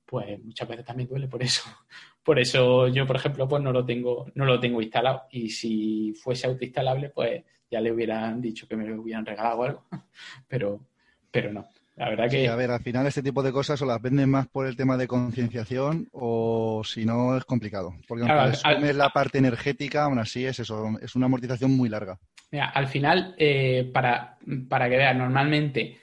Speaker 3: pues muchas veces también duele por eso. Por eso yo, por ejemplo, pues no lo tengo, no lo tengo instalado. Y si fuese autoinstalable, pues ya le hubieran dicho que me lo hubieran regalado algo. Pero, pero no. La verdad que.
Speaker 2: a ver, al final este tipo de cosas o las venden más por el tema de concienciación o si no es complicado. Porque aunque la parte energética, aún así es eso, es una amortización muy larga.
Speaker 3: Mira, al final, eh, para, para que veas, normalmente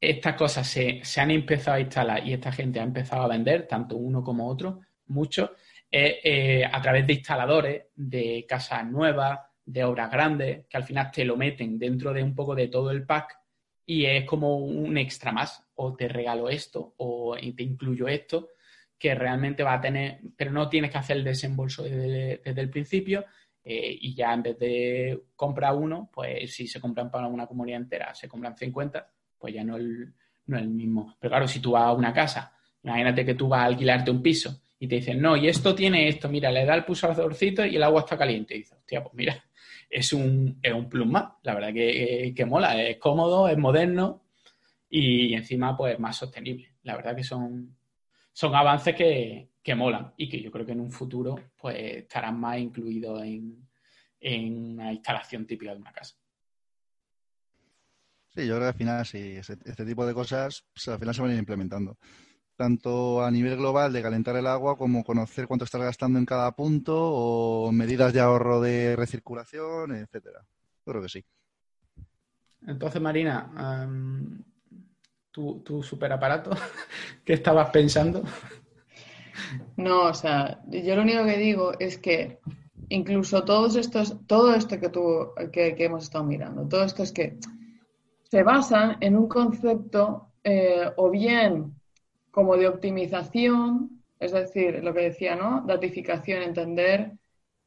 Speaker 3: estas cosas se, han empezado a instalar y esta gente ha empezado a vender, tanto uno como otro, mucho, eh, a través de instaladores, de casas nuevas, de obras grandes, que al final te lo meten dentro de un poco de todo el pack y es como un extra más, o te regalo esto, o te incluyo esto, que realmente va a tener, pero no tienes que hacer el desembolso desde, el principio, eh, y ya en vez de comprar uno, pues si se compran para una comunidad entera, se compran 50, pues ya no, no es el mismo. Pero claro, si tú vas a una casa, imagínate que tú vas a alquilarte un piso y te dicen, no, y esto tiene esto, mira, le da el pulsadorcito y el agua está caliente. Y dices, hostia, pues mira, es un, es un plus más, la verdad que, que mola, es cómodo, es moderno y encima pues más sostenible. La verdad que son, son avances que, que molan y que yo creo que en un futuro pues estarán más incluidos en, en una instalación típica de una casa.
Speaker 2: Sí, yo creo que al final sí, este, tipo de cosas pues, al final se van a ir implementando. Tanto a nivel global de calentar el agua como conocer cuánto estás gastando en cada punto o medidas de ahorro de recirculación, etcétera. Yo creo que sí.
Speaker 3: Entonces, Marina, ¿tu, tu superaparato, ¿qué estabas pensando?
Speaker 1: No, o sea, yo lo único que digo es que incluso todos estos, todo esto que tú, que hemos estado mirando, todo esto es que se basan en un concepto eh, o bien como de optimización, es decir, lo que decía, ¿no? Datificación, entender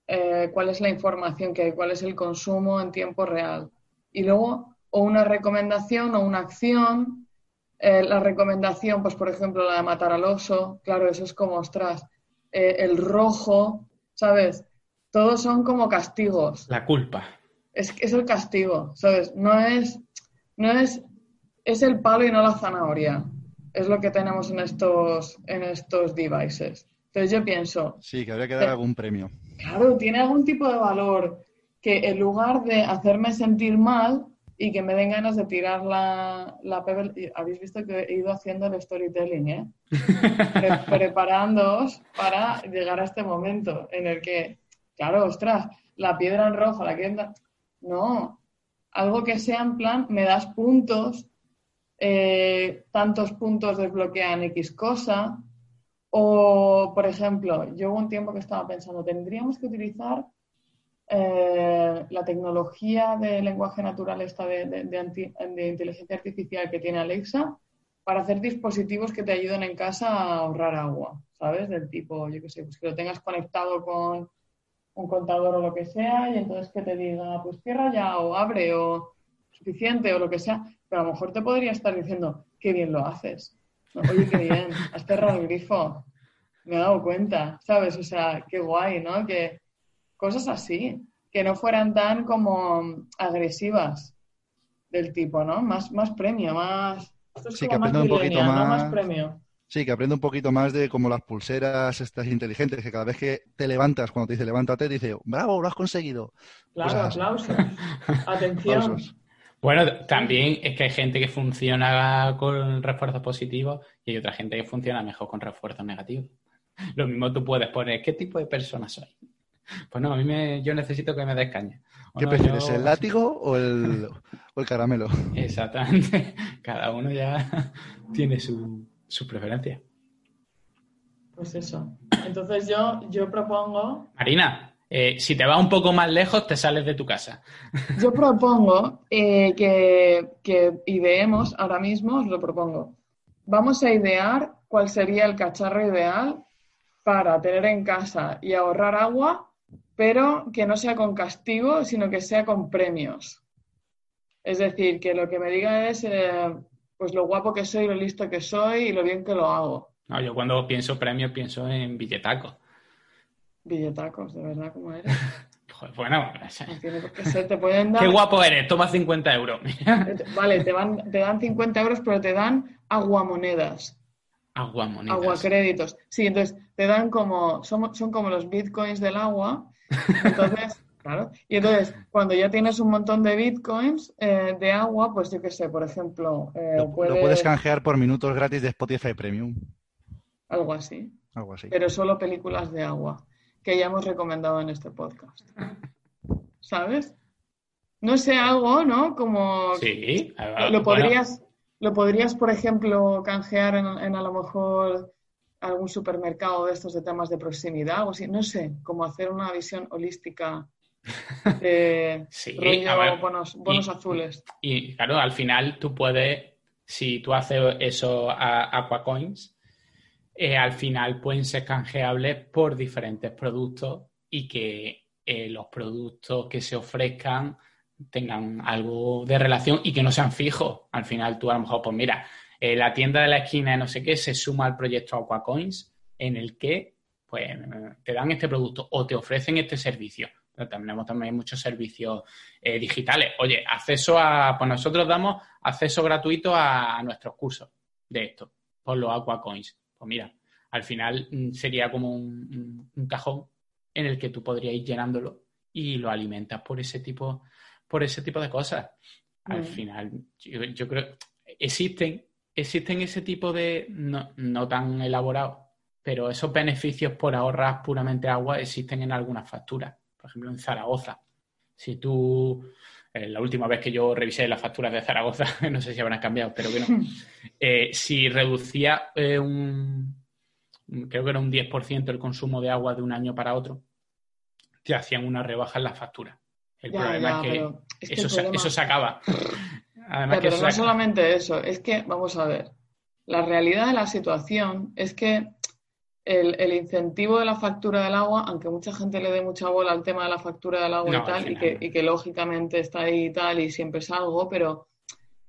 Speaker 1: eh, cuál es la información que hay, cuál es el consumo en tiempo real. Y luego, o una recomendación o una acción. Eh, la recomendación, pues por ejemplo, la de matar al oso, claro, eso es como, ostras, el rojo, ¿sabes? Todos son como castigos.
Speaker 3: La culpa.
Speaker 1: Es, es el castigo, ¿sabes? No es, no es, es el palo y no la zanahoria. Es lo que tenemos en estos, en estos devices. Entonces yo pienso...
Speaker 2: Sí, que habría que dar algún premio.
Speaker 1: Claro, tiene algún tipo de valor que en lugar de hacerme sentir mal y que me den ganas de tirar la, la habéis visto que he ido haciendo el storytelling, ¿eh? preparándoos para llegar a este momento en el que, claro, ostras, la piedra en roja, la que... No, algo que sea en plan, me das puntos, eh, tantos puntos desbloquean X cosa, o, por ejemplo, yo hubo un tiempo que estaba pensando, tendríamos que utilizar eh, la tecnología de lenguaje natural esta de, de, inteligencia artificial que tiene Alexa para hacer dispositivos que te ayuden en casa a ahorrar agua, ¿sabes? Del tipo, yo qué sé, pues que lo tengas conectado con un contador o lo que sea, y entonces que te diga, pues cierra ya o abre o suficiente o lo que sea, pero a lo mejor te podría estar diciendo, qué bien lo haces. Oye, qué bien, has cerrado el grifo, me he dado cuenta, ¿sabes? O sea, qué guay, ¿no? Que cosas así, que no fueran tan como agresivas del tipo, ¿no? Más, más premio, más...
Speaker 2: sí, que aprenda un poquito más... más premio. Sí, que aprende un poquito más de como las pulseras estas inteligentes, que cada vez que te levantas, cuando te dice levántate, te dice, bravo, lo has conseguido.
Speaker 1: Claro, aplausos. Atención.
Speaker 3: Bueno, también es que hay gente que funciona con refuerzos positivos y hay otra gente que funciona mejor con refuerzos negativos. Lo mismo tú puedes poner, ¿qué tipo de persona soy? Pues no, a mí me, yo necesito que me des caña.
Speaker 2: ¿Qué prefieres, el látigo o el, o el caramelo?
Speaker 3: Exactamente. Cada uno ya tiene su, su preferencia.
Speaker 1: Pues eso. Entonces yo, yo propongo.
Speaker 3: Marina, eh, si te vas un poco más lejos, te sales de tu casa.
Speaker 1: Yo propongo eh, que, que, ideemos, ahora mismo os lo propongo. Vamos a idear cuál sería el cacharro ideal para tener en casa y ahorrar agua, pero que no sea con castigo, sino que sea con premios. Es decir, que lo que me diga es, eh, pues lo guapo que soy, lo listo que soy y lo bien que lo hago.
Speaker 3: No, yo cuando pienso premios pienso en billetacos.
Speaker 1: Billetacos, de verdad, ¿cómo eres?
Speaker 3: bueno,
Speaker 1: te pueden dar...
Speaker 3: Qué guapo eres, toma 50 euros.
Speaker 1: vale, te, van, te dan 50 euros, pero te dan aguamonedas.
Speaker 3: Aguamonedas.
Speaker 1: Aguacréditos. Sí, entonces te dan como, son, son como los bitcoins del agua. Entonces, Claro. Y entonces, cuando ya tienes un montón de bitcoins eh, de agua, pues yo qué sé, por ejemplo.
Speaker 2: Eh, lo, puedes... canjear por minutos gratis de Spotify Premium.
Speaker 1: Algo así.
Speaker 2: Algo así.
Speaker 1: Pero solo películas de agua, que ya hemos recomendado en este podcast. ¿Sabes? No sé, algo, ¿no? Como.
Speaker 3: Sí.
Speaker 1: Lo podrías, lo podrías por ejemplo, canjear en, en a lo mejor algún supermercado de estos de temas de proximidad o así, no sé, como hacer una visión holística sí, bonos, azules.
Speaker 3: Y, claro, al final tú puedes, si tú haces eso a Aquacoins, eh, al final pueden ser canjeables por diferentes productos y que eh, los productos que se ofrezcan tengan algo de relación y que no sean fijos. Al final tú a lo mejor, pues mira, eh, la tienda de la esquina de no sé qué se suma al proyecto Aquacoins en el que pues te dan este producto o te ofrecen este servicio tenemos también muchos servicios digitales. Oye, acceso a, pues nosotros damos acceso gratuito a, nuestros cursos de esto, por los Aquacoins. Pues mira, al final mm, sería como un, cajón en el que tú podrías ir llenándolo y lo alimentas por ese tipo, por ese tipo de cosas. Al mm. final, yo, creo, existen, existen ese tipo de, no, no tan elaborados, pero esos beneficios por ahorrar puramente agua existen en algunas facturas por ejemplo, en Zaragoza. Si tú, eh, la última vez que yo revisé las facturas de Zaragoza, no sé si habrán cambiado, pero bueno, eh, si reducía eh, un, creo que era un 10% el consumo de agua de un año para otro, te hacían una rebaja en la factura. El problema es que, eso, se, acaba.
Speaker 1: Además pero no solamente eso, es que, vamos a ver, la realidad de la situación es que el, incentivo de la factura del agua, aunque mucha gente le dé mucha bola al tema de la factura del agua y tal, y que, y que, lógicamente está ahí y tal, y siempre es algo, pero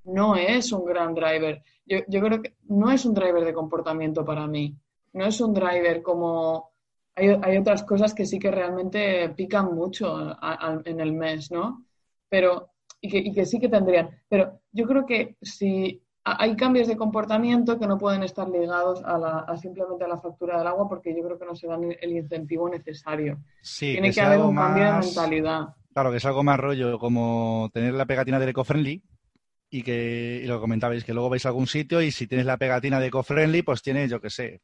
Speaker 1: no es un gran driver. Yo, yo creo que no es un driver de comportamiento para mí. No es un driver como... Hay, hay otras cosas que sí que realmente pican mucho en el mes, ¿no? Pero, y que, y que sí que tendrían. Pero yo creo que si hay cambios de comportamiento que no pueden estar ligados a, la, simplemente a la factura del agua porque yo creo que no se dan el incentivo necesario. Tiene que, haber un cambio de mentalidad.
Speaker 2: Claro, que es algo más rollo como tener la pegatina del eco-friendly y que y lo comentabais, que luego vais a algún sitio y si tienes la pegatina de eco-friendly, pues tienes, yo qué sé,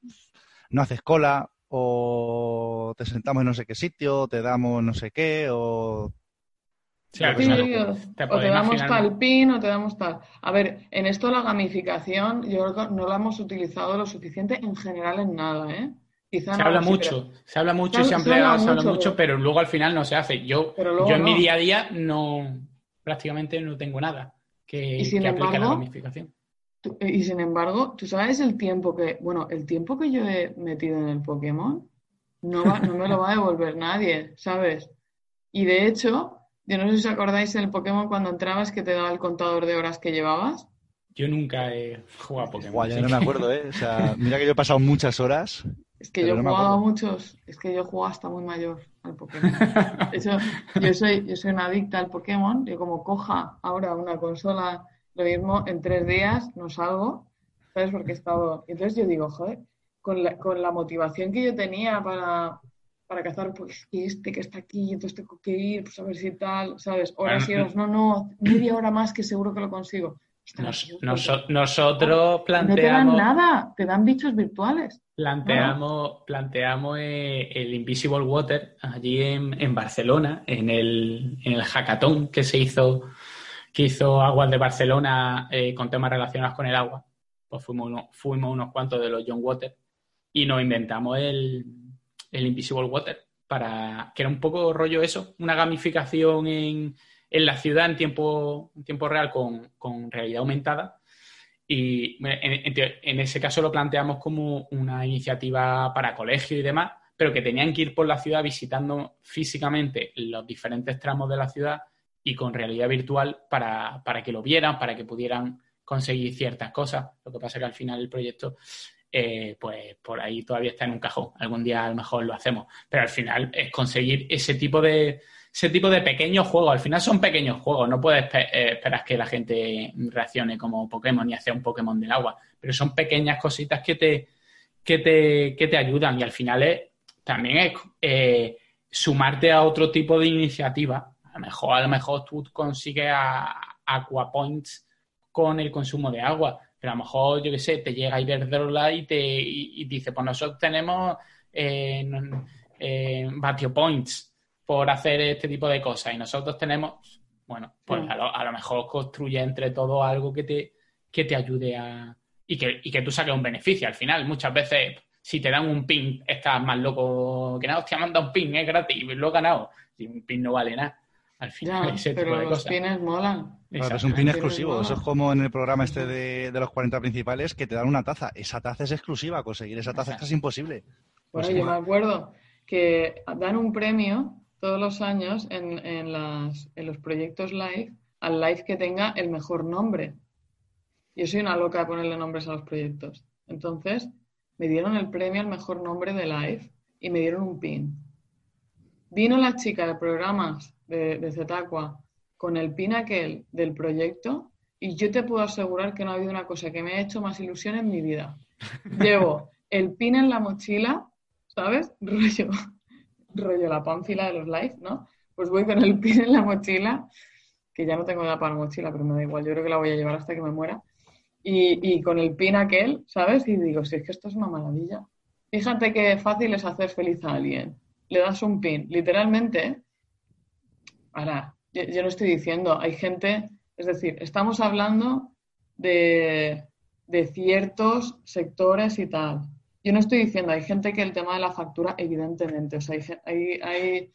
Speaker 2: no haces cola o te sentamos en no sé qué sitio, te damos no sé qué o
Speaker 1: Sí, o, te, damos tal pin o te damos tal. A ver, en esto la gamificación yo creo que no la hemos utilizado lo suficiente en general en nada, ¿eh?
Speaker 3: se, habla mucho, se habla mucho, y se, ha empleado, se habla mucho, pero... luego al final no se hace. Yo, yo en mi día a día no, prácticamente no tengo nada que, ¿Y sin aplique la gamificación.
Speaker 1: y sin embargo, tú sabes el tiempo que, bueno, el tiempo que yo he metido en el Pokémon no, no me lo va a devolver nadie, ¿sabes? Y de hecho, yo no sé si os acordáis en el Pokémon cuando entrabas que te daba el contador de horas que llevabas.
Speaker 3: Yo nunca he jugado a Pokémon.
Speaker 2: no me acuerdo, ¿eh? O sea, mira que yo he pasado muchas horas.
Speaker 1: Es que yo he jugado a muchos, es que yo he jugado hasta muy mayor al Pokémon. Eso, yo soy, yo soy una adicta al Pokémon. Yo como coja ahora una consola, lo mismo, en tres días no salgo, ¿sabes? Porque he estado... Entonces yo digo, joder, con la, con la motivación que yo tenía para, para cazar, pues que este que está aquí, entonces tengo que ir, pues a ver si tal, ¿sabes? Horas y horas, no, no, media hora más que seguro que lo consigo.
Speaker 3: nosotros planteamos. No te
Speaker 1: dan nada, te dan bichos virtuales.
Speaker 3: Planteamos, planteamos eh, el Invisible Water allí en, Barcelona, en el, en el hackathon que se hizo, que hizo Aguas de Barcelona eh, con temas relacionados con el agua. Pues fuimos, fuimos unos cuantos de los John Water y nos inventamos el, el Invisible Water, para que era un poco rollo eso, una gamificación en, en la ciudad en tiempo, en tiempo real con, con realidad aumentada. Y en, ese caso lo planteamos como una iniciativa para colegio y demás, pero que tenían que ir por la ciudad visitando físicamente los diferentes tramos de la ciudad y con realidad virtual para, para que lo vieran, para que pudieran conseguir ciertas cosas. Lo que pasa es que al final el proyecto eh, pues por ahí todavía está en un cajón. Algún día a lo mejor lo hacemos. Pero al final es conseguir ese tipo de, ese tipo de pequeños juegos. Al final son pequeños juegos. No puedes eh, esperar que la gente reaccione como Pokémon y hacer un Pokémon del agua. Pero son pequeñas cositas que te, que te, que te ayudan. Y al final es, también es eh, sumarte a otro tipo de iniciativa. A lo mejor, a lo mejor tú consigues a, Points con el consumo de agua pero a lo mejor, yo qué sé, te llega Iberdrola y te y, dice, pues nosotros tenemos eh, eh, Batio Points por hacer este tipo de cosas y nosotros tenemos, bueno, pues a, lo, mejor construye entre todos algo que te, que te ayude a... Y que, y que tú saques un beneficio al final. Muchas veces, si te dan un pin, estás más loco que nada. Hostia, dado un pin, es gratis, lo he ganado. Y un pin no vale nada. Al final,
Speaker 1: pero los pines molan.
Speaker 2: es un pin exclusivo. Eso es como en el programa este de, los 40 principales que te dan una taza. Esa taza es exclusiva. Conseguir esa taza es imposible.
Speaker 1: Bueno, yo me acuerdo que dan un premio todos los años en, en, las, en los proyectos live al live que tenga el mejor nombre. Yo soy una loca de ponerle nombres a los proyectos. Entonces, me dieron el premio al mejor nombre de live y me dieron un pin. Vino la chica de programas de, de Zetacua con el pin aquel del proyecto y yo te puedo asegurar que no ha habido una cosa que me ha hecho más ilusión en mi vida. Llevo el pin en la mochila, ¿sabes? Rollo, rollo la pánfila de los live, ¿no? Pues voy con el pin en la mochila, que ya no tengo nada para la mochila, pero me da igual, yo creo que la voy a llevar hasta que me muera. Y, y con el pin aquel, ¿sabes? Y digo, si es que esto es una maravilla. Fíjate qué fácil es hacer feliz a alguien. Le das un pin, literalmente, Ahora, yo, no estoy diciendo, hay gente, es decir, estamos hablando de, ciertos sectores y tal. Yo no estoy diciendo, hay gente que el tema de la factura, evidentemente, o sea, hay, hay,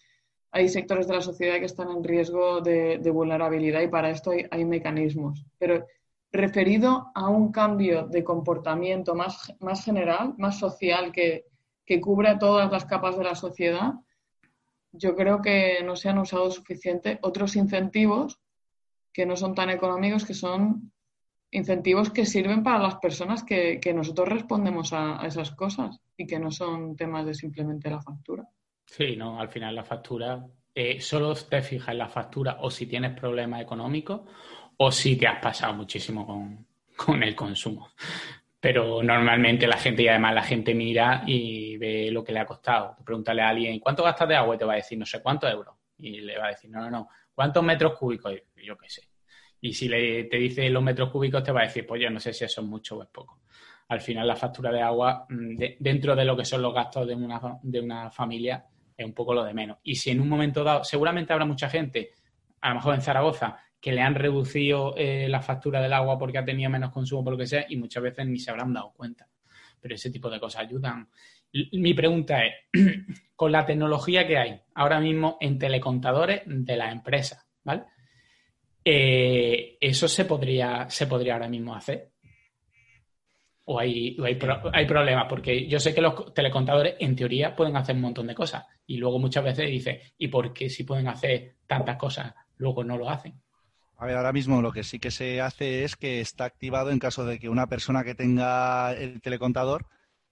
Speaker 1: hay sectores de la sociedad que están en riesgo de, vulnerabilidad y para esto hay, mecanismos. Pero referido a un cambio de comportamiento más, más general, más social, que, que cubre todas las capas de la sociedad, yo creo que no se han usado suficiente otros incentivos que no son tan económicos, que son incentivos que sirven para las personas que, nosotros respondemos a, esas cosas y que no son temas de simplemente la factura.
Speaker 3: Sí, no, al final la factura, eh, solo te fijas en la factura o si tienes problemas económicos o si te has pasado muchísimo con, con el consumo. Pero normalmente la gente, y además la gente mira y ve lo que le ha costado. Pregúntale a alguien, ¿cuánto gastas de agua? Y te va a decir, no sé cuántos euros. Y le va a decir, no, no, no, ¿cuántos metros cúbicos? Yo qué sé. Y si le, te dice los metros cúbicos, te va a decir, pues yo no sé si eso es mucho o es poco. Al final, la factura de agua, mm, dentro de lo que son los gastos de una, de una familia, es un poco lo de menos. Y si en un momento dado, seguramente habrá mucha gente, a lo mejor en Zaragoza, que le han reducido eh, la factura del agua porque ha tenido menos consumo, por lo que sea, y muchas veces ni se habrán dado cuenta. Pero ese tipo de cosas ayudan. Mi pregunta es, con la tecnología que hay ahora mismo en telecontadores de las empresas, ¿vale? Eh, ¿Eso se podría, se podría ahora mismo hacer? ¿O hay, hay, hay, problemas? Porque yo sé que los telecontadores, en teoría, pueden hacer un montón de cosas. Y luego muchas veces dice, ¿y por qué si pueden hacer tantas cosas, luego no lo hacen?
Speaker 2: A ver, ahora mismo lo que sí que se hace es que está activado en caso de que una persona que tenga el telecontador,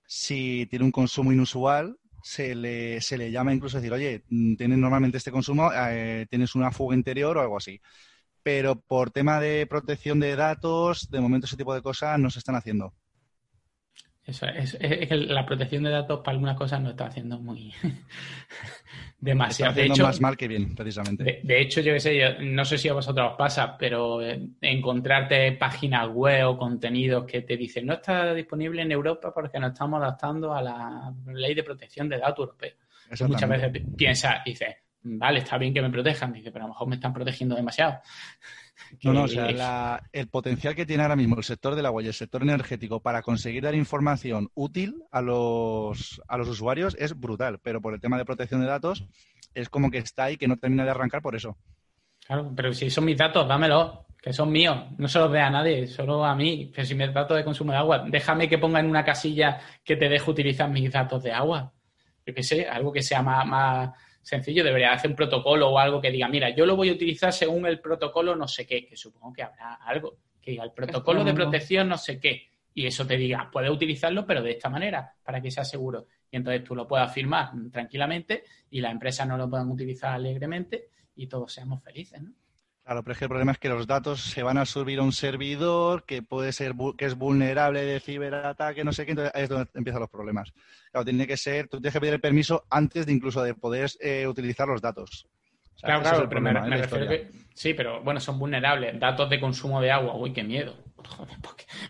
Speaker 2: si tiene un consumo inusual, se le, se le llama incluso a decir, oye, tienes normalmente este consumo, eh, tienes una fuga interior o algo así pero por tema de protección de datos, de momento ese tipo de cosas no se están haciendo.
Speaker 3: Eso es, que la protección de datos para algunas cosas no está haciendo muy demasiado.
Speaker 2: Está haciendo más mal que bien, precisamente.
Speaker 3: De, hecho, yo qué sé, yo, no sé si a vosotros os pasa, pero eh, encontrarte páginas web o contenidos que te dicen no está disponible en Europa porque nos estamos adaptando a la ley de protección de datos europea. Muchas veces piensas y dices, vale, está bien que me protejan, dice, pero a lo mejor me están protegiendo demasiado.
Speaker 2: No, no, o sea, el potencial que tiene ahora mismo el sector del agua y el sector energético para conseguir dar información útil a los, a los usuarios es brutal, pero por el tema de protección de datos es como que está ahí que no termina de arrancar por eso.
Speaker 3: Claro, pero si son mis datos, dámelos, que son míos, no se los dé a nadie, solo a mí, si mis datos de consumo de agua, déjame que ponga en una casilla que te deje utilizar mis datos de agua. Yo qué sé, algo que sea más sencillo, debería hacer un protocolo o algo que diga, mira, yo lo voy a utilizar según el protocolo no sé qué, que supongo que habrá algo, que diga el protocolo de protección no sé qué, y eso te diga, puedes utilizarlo, pero de esta manera, para que sea seguro. Y entonces tú lo puedas firmar tranquilamente y las empresas no lo puedan utilizar alegremente y todos seamos felices, ¿no?
Speaker 2: Claro, pero es que el problema es que los datos se van a subir a un servidor que puede ser que es vulnerable de ciberataque, no sé qué, entonces ahí es donde empiezan los problemas. Claro, tiene que ser, tú tienes que pedir el permiso antes de incluso de poder eh, utilizar los datos.
Speaker 3: claro, claro, pero me, refiero que sí, pero bueno, son vulnerables. Datos de consumo de agua, uy, qué miedo.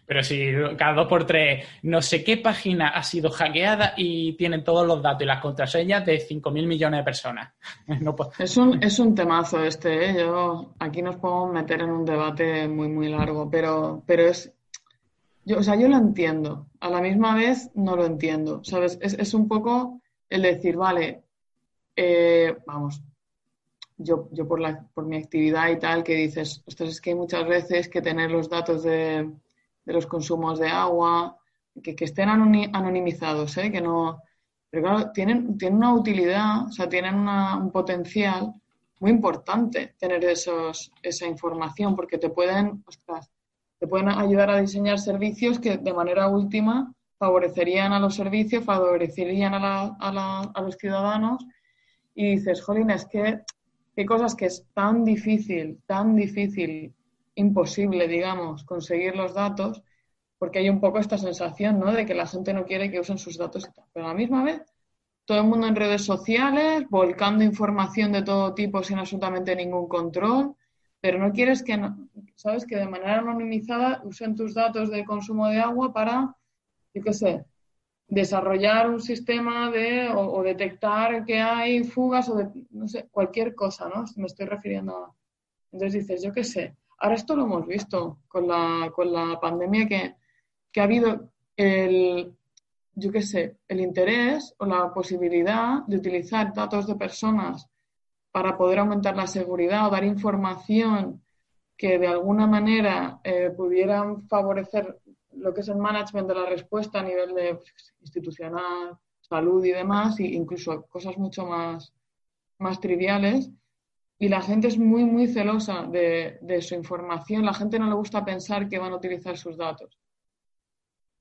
Speaker 3: Pero si cada dos por tres, no sé qué página ha sido hackeada y tienen todos los datos y las contraseñas de 5.000 millones de personas.
Speaker 1: es, un, es un temazo este, ¿eh? Yo, aquí nos podemos meter en un debate muy, muy largo, pero, pero es... Yo, o sea, yo lo entiendo. A la misma vez no lo entiendo. ¿Sabes? Es, es un poco el decir, vale, eh, vamos, yo, yo por, la, por mi actividad y tal, que dices, ostras, es que hay muchas veces que tener los datos de, de los consumos de agua, que, estén anonimizados, ¿eh? que no... Pero claro, tienen, tienen una utilidad, o sea, tienen un potencial muy importante tener esos, esa información, porque te pueden, ostras, te pueden ayudar a diseñar servicios que de manera última favorecerían a los servicios, favorecerían a, la, a, la, a los ciudadanos y dices, jolín, es que hay cosas que es tan difícil, tan difícil, imposible, digamos, conseguir los datos, porque hay un poco esta sensación, ¿no? De que la gente no quiere que usen sus datos. Pero a la misma vez, todo el mundo en redes sociales, volcando información de todo tipo sin absolutamente ningún control, pero no quieres que, ¿sabes? Que de manera anonimizada usen tus datos de consumo de agua para, yo qué sé, desarrollar un sistema de o, detectar que hay fugas o de, no sé, cualquier cosa, ¿no? Me estoy refiriendo a... Entonces dices, yo qué sé, ahora esto lo hemos visto con la, con la pandemia que, que ha habido el, yo qué sé, el interés o la posibilidad de utilizar datos de personas para poder aumentar la seguridad o dar información que de alguna manera eh, pudieran favorecer lo que es el management de la respuesta a nivel de pues, institucional, salud y demás, e incluso cosas mucho más, más triviales. Y la gente es muy, muy celosa de, de su información. La gente no le gusta pensar que van a utilizar sus datos.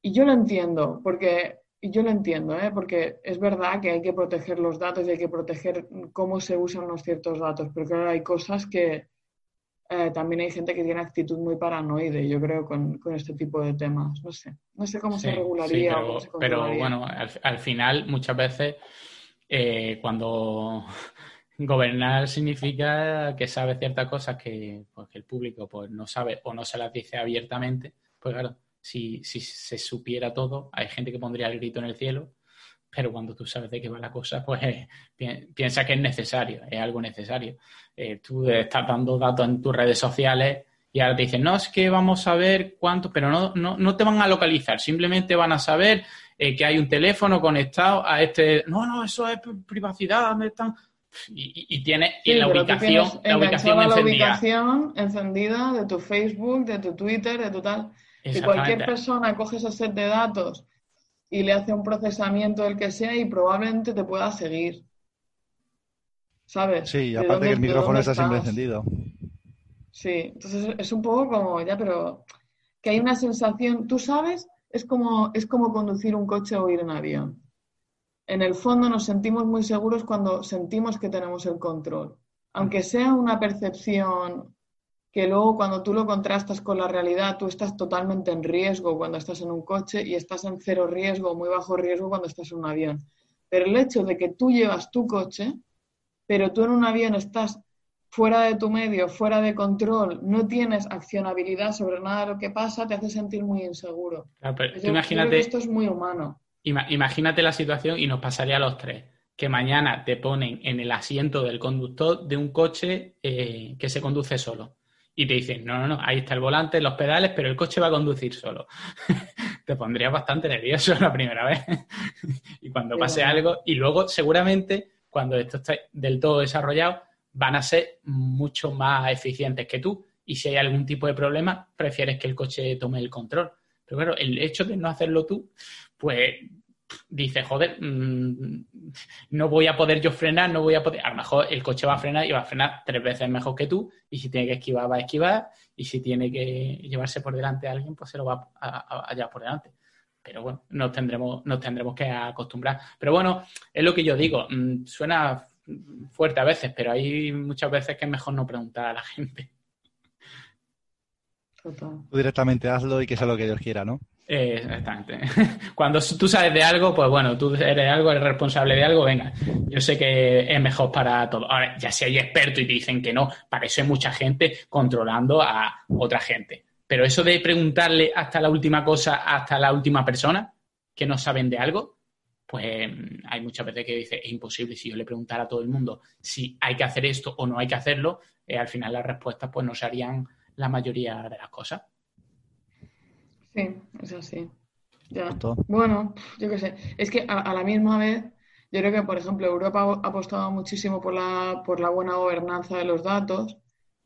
Speaker 1: Y yo lo entiendo, porque y yo lo entiendo, ¿eh? porque es verdad que hay que proteger los datos y hay que proteger cómo se usan los ciertos datos, pero claro, hay cosas que eh, también hay gente que tiene actitud muy paranoide, yo creo, con, este tipo de temas. No sé, no sé cómo se regularía.
Speaker 3: pero, bueno, al, final muchas veces eh, cuando gobernar significa que sabe ciertas cosas que, pues, que el público pues, no sabe o no se las dice abiertamente, pues claro si, se supiera todo, hay gente que pondría el grito en el cielo, pero cuando tú sabes de qué va la cosa, pues piensa que es necesario, es algo necesario. Eh, tú estás dando datos en tus redes sociales y ahora te dicen, no, es que vamos a ver cuánto, pero no, no, te van a localizar, simplemente van a saber eh, que hay un teléfono conectado a este, no, no, eso es privacidad, ¿dónde están? Y, tiene la ubicación,
Speaker 1: la ubicación encendida. La ubicación encendida de tu Facebook, de tu Twitter, de tu tal. Si cualquier persona coge ese set de datos y le hace un procesamiento del que sea y probablemente te pueda seguir. ¿Sabes?
Speaker 2: Sí, aparte que el micrófono está siempre encendido.
Speaker 1: Sí, entonces es un poco como, ya, pero que hay una sensación, tú sabes, es como, es como conducir un coche o ir en avión. En el fondo nos sentimos muy seguros cuando sentimos que tenemos el control. Aunque sea una percepción que luego cuando tú lo contrastas con la realidad, tú estás totalmente en riesgo cuando estás en un coche y estás en cero riesgo, muy bajo riesgo cuando estás en un avión. Pero el hecho de que tú llevas tu coche, pero tú en un avión estás fuera de tu medio, fuera de control, no tienes accionabilidad sobre nada de lo que pasa, te hace sentir muy inseguro.
Speaker 3: imagínate,
Speaker 1: esto es muy humano.
Speaker 3: Imagínate la situación y nos pasaría a los tres que mañana te ponen en el asiento del conductor de un coche eh, que se conduce solo y te dicen, no, no, no, ahí está el volante, los pedales, pero el coche va a conducir solo. te pondrías bastante nervioso la primera vez. y cuando pase algo, y luego seguramente cuando esto esté del todo desarrollado, van a ser mucho más eficientes que tú. Y si hay algún tipo de problema, prefieres que el coche tome el control. Pero claro, el hecho de no hacerlo tú, pues dice, joder, mm, no voy a poder yo frenar, no voy a poder. A lo mejor el coche va a frenar y va a frenar tres veces mejor que tú, y si tiene que esquivar, va a esquivar, y si tiene que llevarse por delante a alguien, pues se lo va a, llevar por delante. Pero bueno, nos tendremos, nos tendremos que acostumbrar. Pero bueno, es lo que yo digo, mm, suena fuerte a veces, pero hay muchas veces que es mejor no preguntar a la gente.
Speaker 2: Tú directamente hazlo y que sea lo que Dios quiera, ¿no?
Speaker 3: Eh, exactamente. Cuando tú sabes de algo, pues bueno, tú eres algo, eres responsable de algo, venga, yo sé que es mejor para todo. Ahora, ya si hay expertos y te dicen que no, para eso hay mucha gente controlando a otra gente. Pero eso de preguntarle hasta la última cosa, hasta la última persona, que no saben de algo, pues hay muchas veces que dice, es imposible. Si yo le preguntara a todo el mundo si hay que hacer esto o no hay que hacerlo, eh, al final las respuestas pues no serían la mayoría de las cosas.
Speaker 1: Sí, es así. Ya. Bueno, yo qué sé. Es que a, la misma vez, yo creo que, por ejemplo, Europa ha apostado muchísimo por la, por la buena gobernanza de los datos,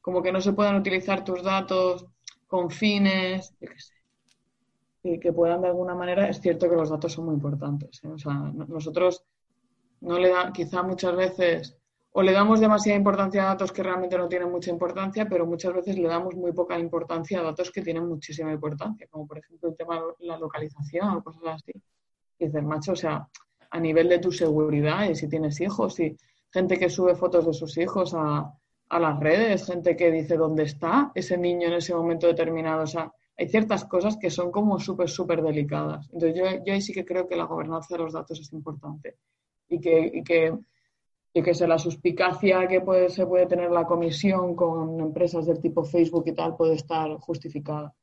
Speaker 1: como que no se puedan utilizar tus datos con fines, yo qué sé, y que puedan de alguna manera, es cierto que los datos son muy importantes. ¿eh? O sea, nosotros no le da, quizá muchas veces o le damos demasiada importancia a datos que realmente no tienen mucha importancia, pero muchas veces le damos muy poca importancia a datos que tienen muchísima importancia, como por ejemplo el tema de la localización o cosas así. Y dices, macho, o sea, a nivel de tu seguridad y si tienes hijos y gente que sube fotos de sus hijos a, a las redes, gente que dice dónde está ese niño en ese momento determinado. O sea, hay ciertas cosas que son como súper, súper delicadas. Entonces yo, yo ahí sí que creo que la gobernanza de los datos es importante y que, y que y que sé, la suspicacia que puede, se puede tener la comisión con empresas del tipo Facebook y tal puede estar justificada.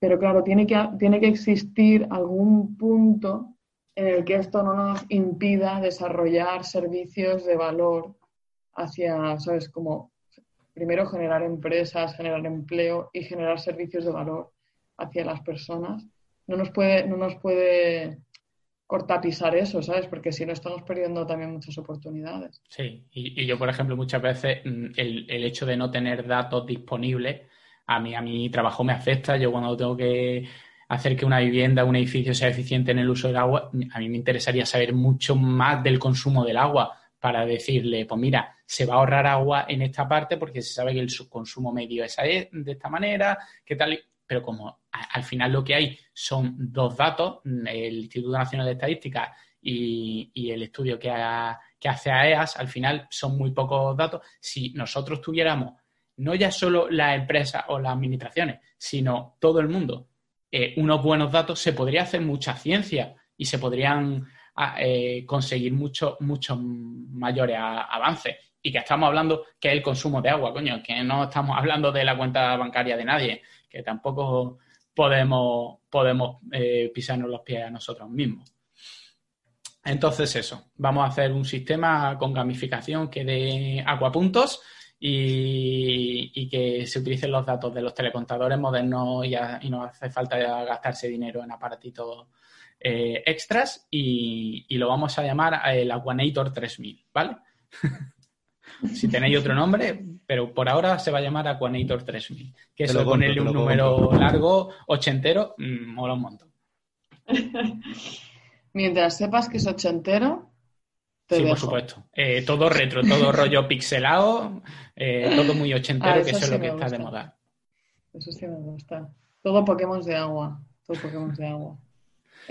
Speaker 1: Pero claro, tiene que, tiene que existir algún punto en el que esto no nos impida desarrollar servicios de valor hacia, ¿sabes? Como primero generar empresas, generar empleo y generar servicios de valor hacia las personas. No nos puede, no nos puede cortapisar eso, ¿sabes? Porque si no estamos perdiendo también muchas oportunidades.
Speaker 3: Sí, y, yo, por ejemplo, muchas veces mm, el, el, hecho de no tener datos disponibles, a mí, a mi trabajo me afecta. Yo cuando tengo que hacer que una vivienda, un edificio sea eficiente en el uso del agua, a mí me interesaría saber mucho más del consumo del agua para decirle, pues mira, se va a ahorrar agua en esta parte porque se sabe que el consumo medio es de esta manera, qué tal pero como al final lo que hay son dos datos, el Instituto Nacional de Estadística y, el estudio que, hace AEAS, al final son muy pocos datos. Si nosotros tuviéramos no ya solo la empresa o las administraciones, sino todo el mundo, eh, unos buenos datos, se podría hacer mucha ciencia y se podrían eh, conseguir muchos muchos mayores avances. Y que estamos hablando que es el consumo de agua, coño, que no estamos hablando de la cuenta bancaria de nadie, que tampoco podemos, podemos eh, pisarnos los pies a nosotros mismos. Entonces, eso, vamos a hacer un sistema con gamificación que dé acuapuntos y, que se utilicen los datos de los telecontadores modernos y, no hace falta gastarse dinero en aparatitos eh, extras y, y, lo vamos a llamar el Aquanator 3000, ¿vale? si tenéis otro nombre, pero por ahora se va a llamar Aquanator 3000, que eso ponerle un número largo, ochentero, mm, mola un montón.
Speaker 1: Mientras sepas que es ochentero,
Speaker 3: te sí, por supuesto. Eh, todo retro, todo rollo pixelado, eh, todo muy ochentero, ah, que eso es lo que está de moda.
Speaker 1: Eso sí me gusta. Todo Pokémon de agua. Todo Pokémon de agua.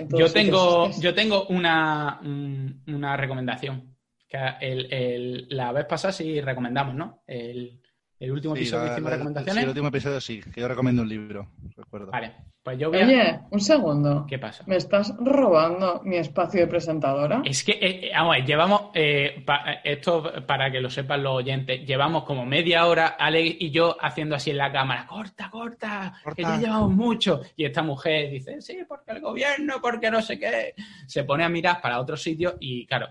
Speaker 3: Yo tengo, yo tengo una, una recomendación. Que el, la vez pasada sí recomendamos, ¿no? El, último episodio que hicimos recomendaciones.
Speaker 2: Sí, el último episodio sí, que yo recomiendo un libro, recuerdo.
Speaker 3: Vale, pues yo voy
Speaker 1: Oye, un segundo.
Speaker 3: ¿Qué pasa?
Speaker 1: ¿Me estás robando mi espacio de presentadora?
Speaker 3: Es que, eh, eh, vamos, llevamos, eh, esto para que lo sepan los oyentes, llevamos como media hora, Ale y yo haciendo así en la cámara, corta, corta, corta, que ya llevamos mucho. Y esta mujer dice, sí, porque el gobierno, porque no sé qué. Se pone a mirar para otro sitio y, claro,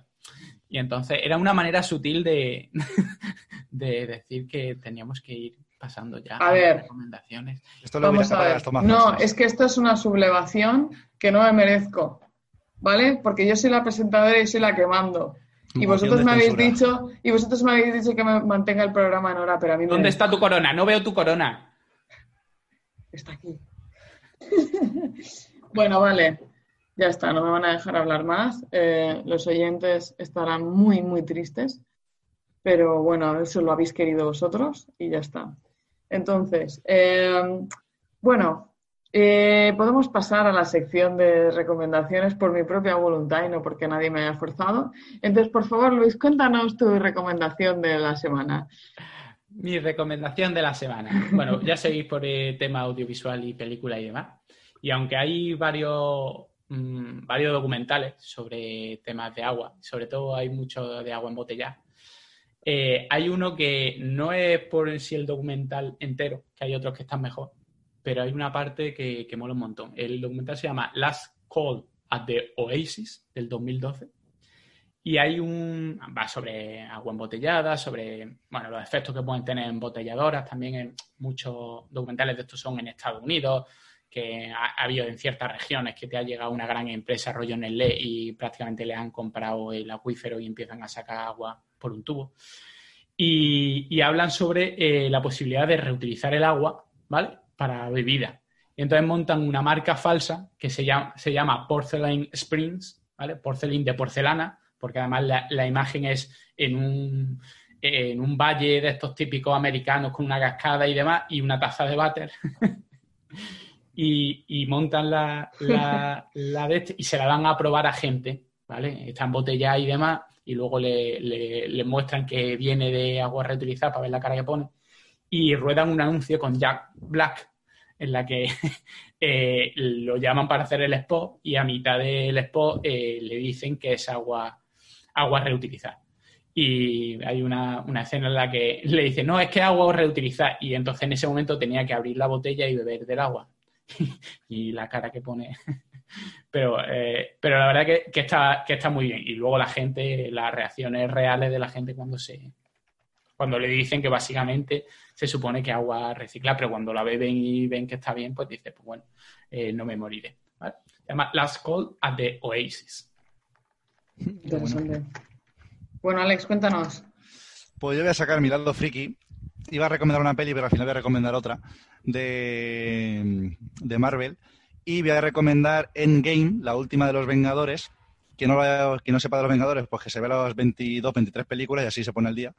Speaker 3: y entonces era una manera sutil de, de decir que teníamos que ir pasando ya
Speaker 1: a, ver,
Speaker 3: recomendaciones.
Speaker 1: Esto lo Vamos a ver. No, es que esto es una sublevación que no me merezco, ¿vale? Porque yo soy la presentadora y soy la que mando. Y vosotros me habéis dicho, y vosotros me habéis dicho que me mantenga el programa en hora, pero a mí
Speaker 3: ¿Dónde está tu corona? No veo tu corona.
Speaker 1: Está aquí. bueno, vale. Ya está, no me van a dejar hablar más. Eh, los oyentes estarán muy, muy tristes, pero bueno, eso lo habéis querido vosotros y ya está. Entonces, eh, bueno, eh, podemos pasar a la sección de recomendaciones por mi propia voluntad y no porque nadie me haya forzado. Entonces, por favor, Luis, cuéntanos tu recomendación de la semana.
Speaker 3: Mi recomendación de la semana. Bueno, ya seguís por el tema audiovisual y película y demás. Y aunque hay varios Mm, varios documentales sobre temas de agua, sobre todo hay mucho de agua embotellada. Eh, hay uno que no es por en sí el documental entero, que hay otros que están mejor, pero hay una parte que, que mola un montón. El documental se llama Last Call at the Oasis del 2012 y hay un va sobre agua embotellada, sobre bueno, los efectos que pueden tener embotelladoras, también muchos documentales de estos son en Estados Unidos, que ha, habido en ciertas regiones que te ha llegado una gran empresa, rollo Nestlé, y prácticamente le han comprado el acuífero y empiezan a sacar agua por un tubo. Y, hablan sobre eh, la posibilidad de reutilizar el agua, ¿vale? Para bebida. Y entonces montan una marca falsa que se llama, Porcelain Springs, ¿vale? Porcelín de porcelana, porque además la, la imagen es en un, en un valle de estos típicos americanos con una cascada y demás y una taza de váter. y, montan la, la, de este y se la dan a probar a gente, ¿vale? Está embotellada y demás, y luego le, le, muestran que viene de agua reutilizada para ver la cara que pone. Y ruedan un anuncio con Jack Black, en la que eh, lo llaman para hacer el spot y a mitad del spot eh, le dicen que es agua, agua reutilizada. Y hay una, una, escena en la que le dicen, no, es que agua reutilizada. Y entonces en ese momento tenía que abrir la botella y beber del agua. y la cara que pone. pero, eh, pero la verdad que, está, que está muy bien. Y luego la gente, las reacciones reales de la gente cuando se cuando le dicen que básicamente se supone que agua recicla, pero cuando la beben y ven que está bien, pues dice, pues bueno, eh, no me moriré. Se llama Last Call at the Oasis.
Speaker 1: Interesante. Bueno. Alex, cuéntanos.
Speaker 2: Pues yo voy a sacar mi lado friki. Iba a recomendar una peli, pero al final voy a recomendar otra de, de Marvel. Y voy a recomendar Endgame, la última de los Vengadores. Que no, no sepa de los Vengadores, pues que se ve las 22, 23 películas y así se pone el día.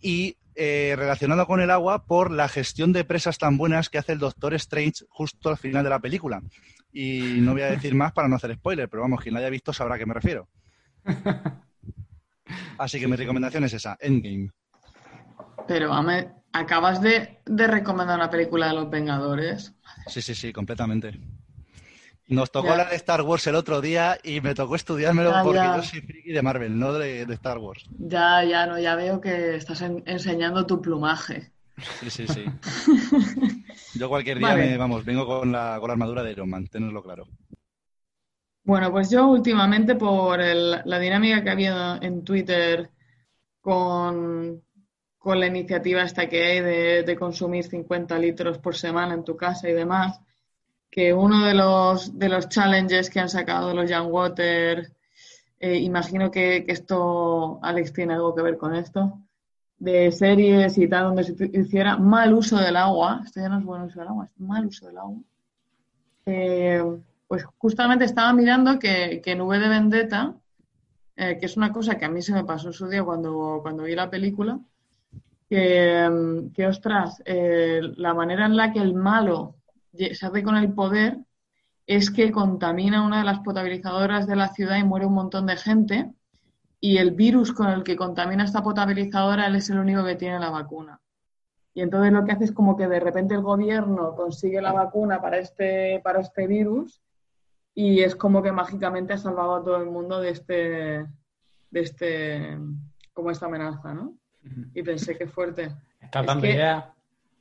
Speaker 2: Y eh, relacionado con el agua por la gestión de presas tan buenas que hace el Doctor Strange justo al final de la película. Y no voy a decir más para no hacer spoiler, pero vamos, quien la haya visto sabrá a qué me refiero. Así que mi recomendación es esa, Endgame.
Speaker 1: Pero acabas de, recomendar una película de los Vengadores.
Speaker 2: Sí, sí, sí, completamente. Nos tocó la de Star Wars el otro día y me tocó estudiármelo porque yo soy friki de Marvel, no de, Star Wars.
Speaker 1: Ya, ya, no, ya veo que estás enseñando tu plumaje.
Speaker 2: Sí, sí, sí. yo cualquier día me, vamos, vengo con la, con la armadura de Iron Man, tenerlo claro.
Speaker 1: Bueno, pues yo últimamente por la dinámica que ha habido en Twitter con, la iniciativa esta que hay de, consumir 50 litros por semana en tu casa y demás, que uno de los, de los challenges que han sacado los Young Water, eh, imagino que, esto, Alex, tiene algo que ver con esto, de series y tal, donde se hiciera mal uso del agua, esto ya no es buen uso del agua, es mal uso del agua. Eh, pues justamente estaba mirando que, en V de Vendetta, eh, que es una cosa que a mí se me pasó en su día cuando, cuando vi la película, que, que ostras, la manera en la que el malo se hace con el poder es que contamina una de las potabilizadoras de la ciudad y muere un montón de gente y el virus con el que contamina esta potabilizadora él es el único que tiene la vacuna. Y entonces lo que hace es como que de repente el gobierno consigue la vacuna para este, para este virus y es como que mágicamente ha salvado a todo el mundo de este, de este, como esta amenaza, ¿no? Y pensé que fuerte.
Speaker 3: Está tan idea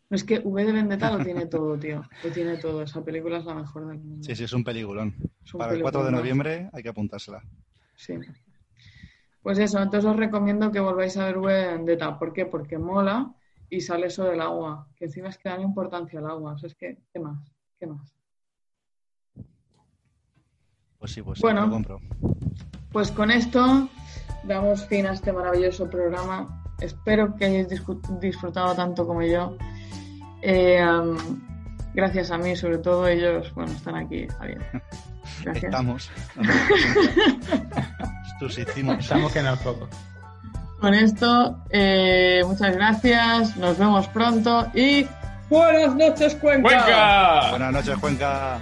Speaker 1: no, es que V de Vendetta lo tiene todo, tío. Lo tiene todo. Esa película es la mejor del mundo.
Speaker 2: Sí, sí, es un peliculón. Para el 4 de noviembre hay que apuntársela.
Speaker 1: Sí. Pues eso, entonces os recomiendo que volváis a ver V de Vendetta. ¿Por qué? Porque mola y sale eso del agua. Que encima es que dan importancia al agua. O sea, es que, ¿qué más? ¿Qué más?
Speaker 2: Pues sí, pues
Speaker 1: bueno,
Speaker 2: lo compro.
Speaker 1: Pues con esto damos fin a este maravilloso programa. Espero que hayáis disfrutado tanto como yo. Eh, gracias a mí, sobre todo ellos, bueno, están aquí, está bien.
Speaker 2: Estamos.
Speaker 3: Estamos que no poco.
Speaker 1: Con esto, eh, muchas gracias, nos vemos pronto y buenas noches, Cuenca.
Speaker 2: Buenas noches, Cuenca.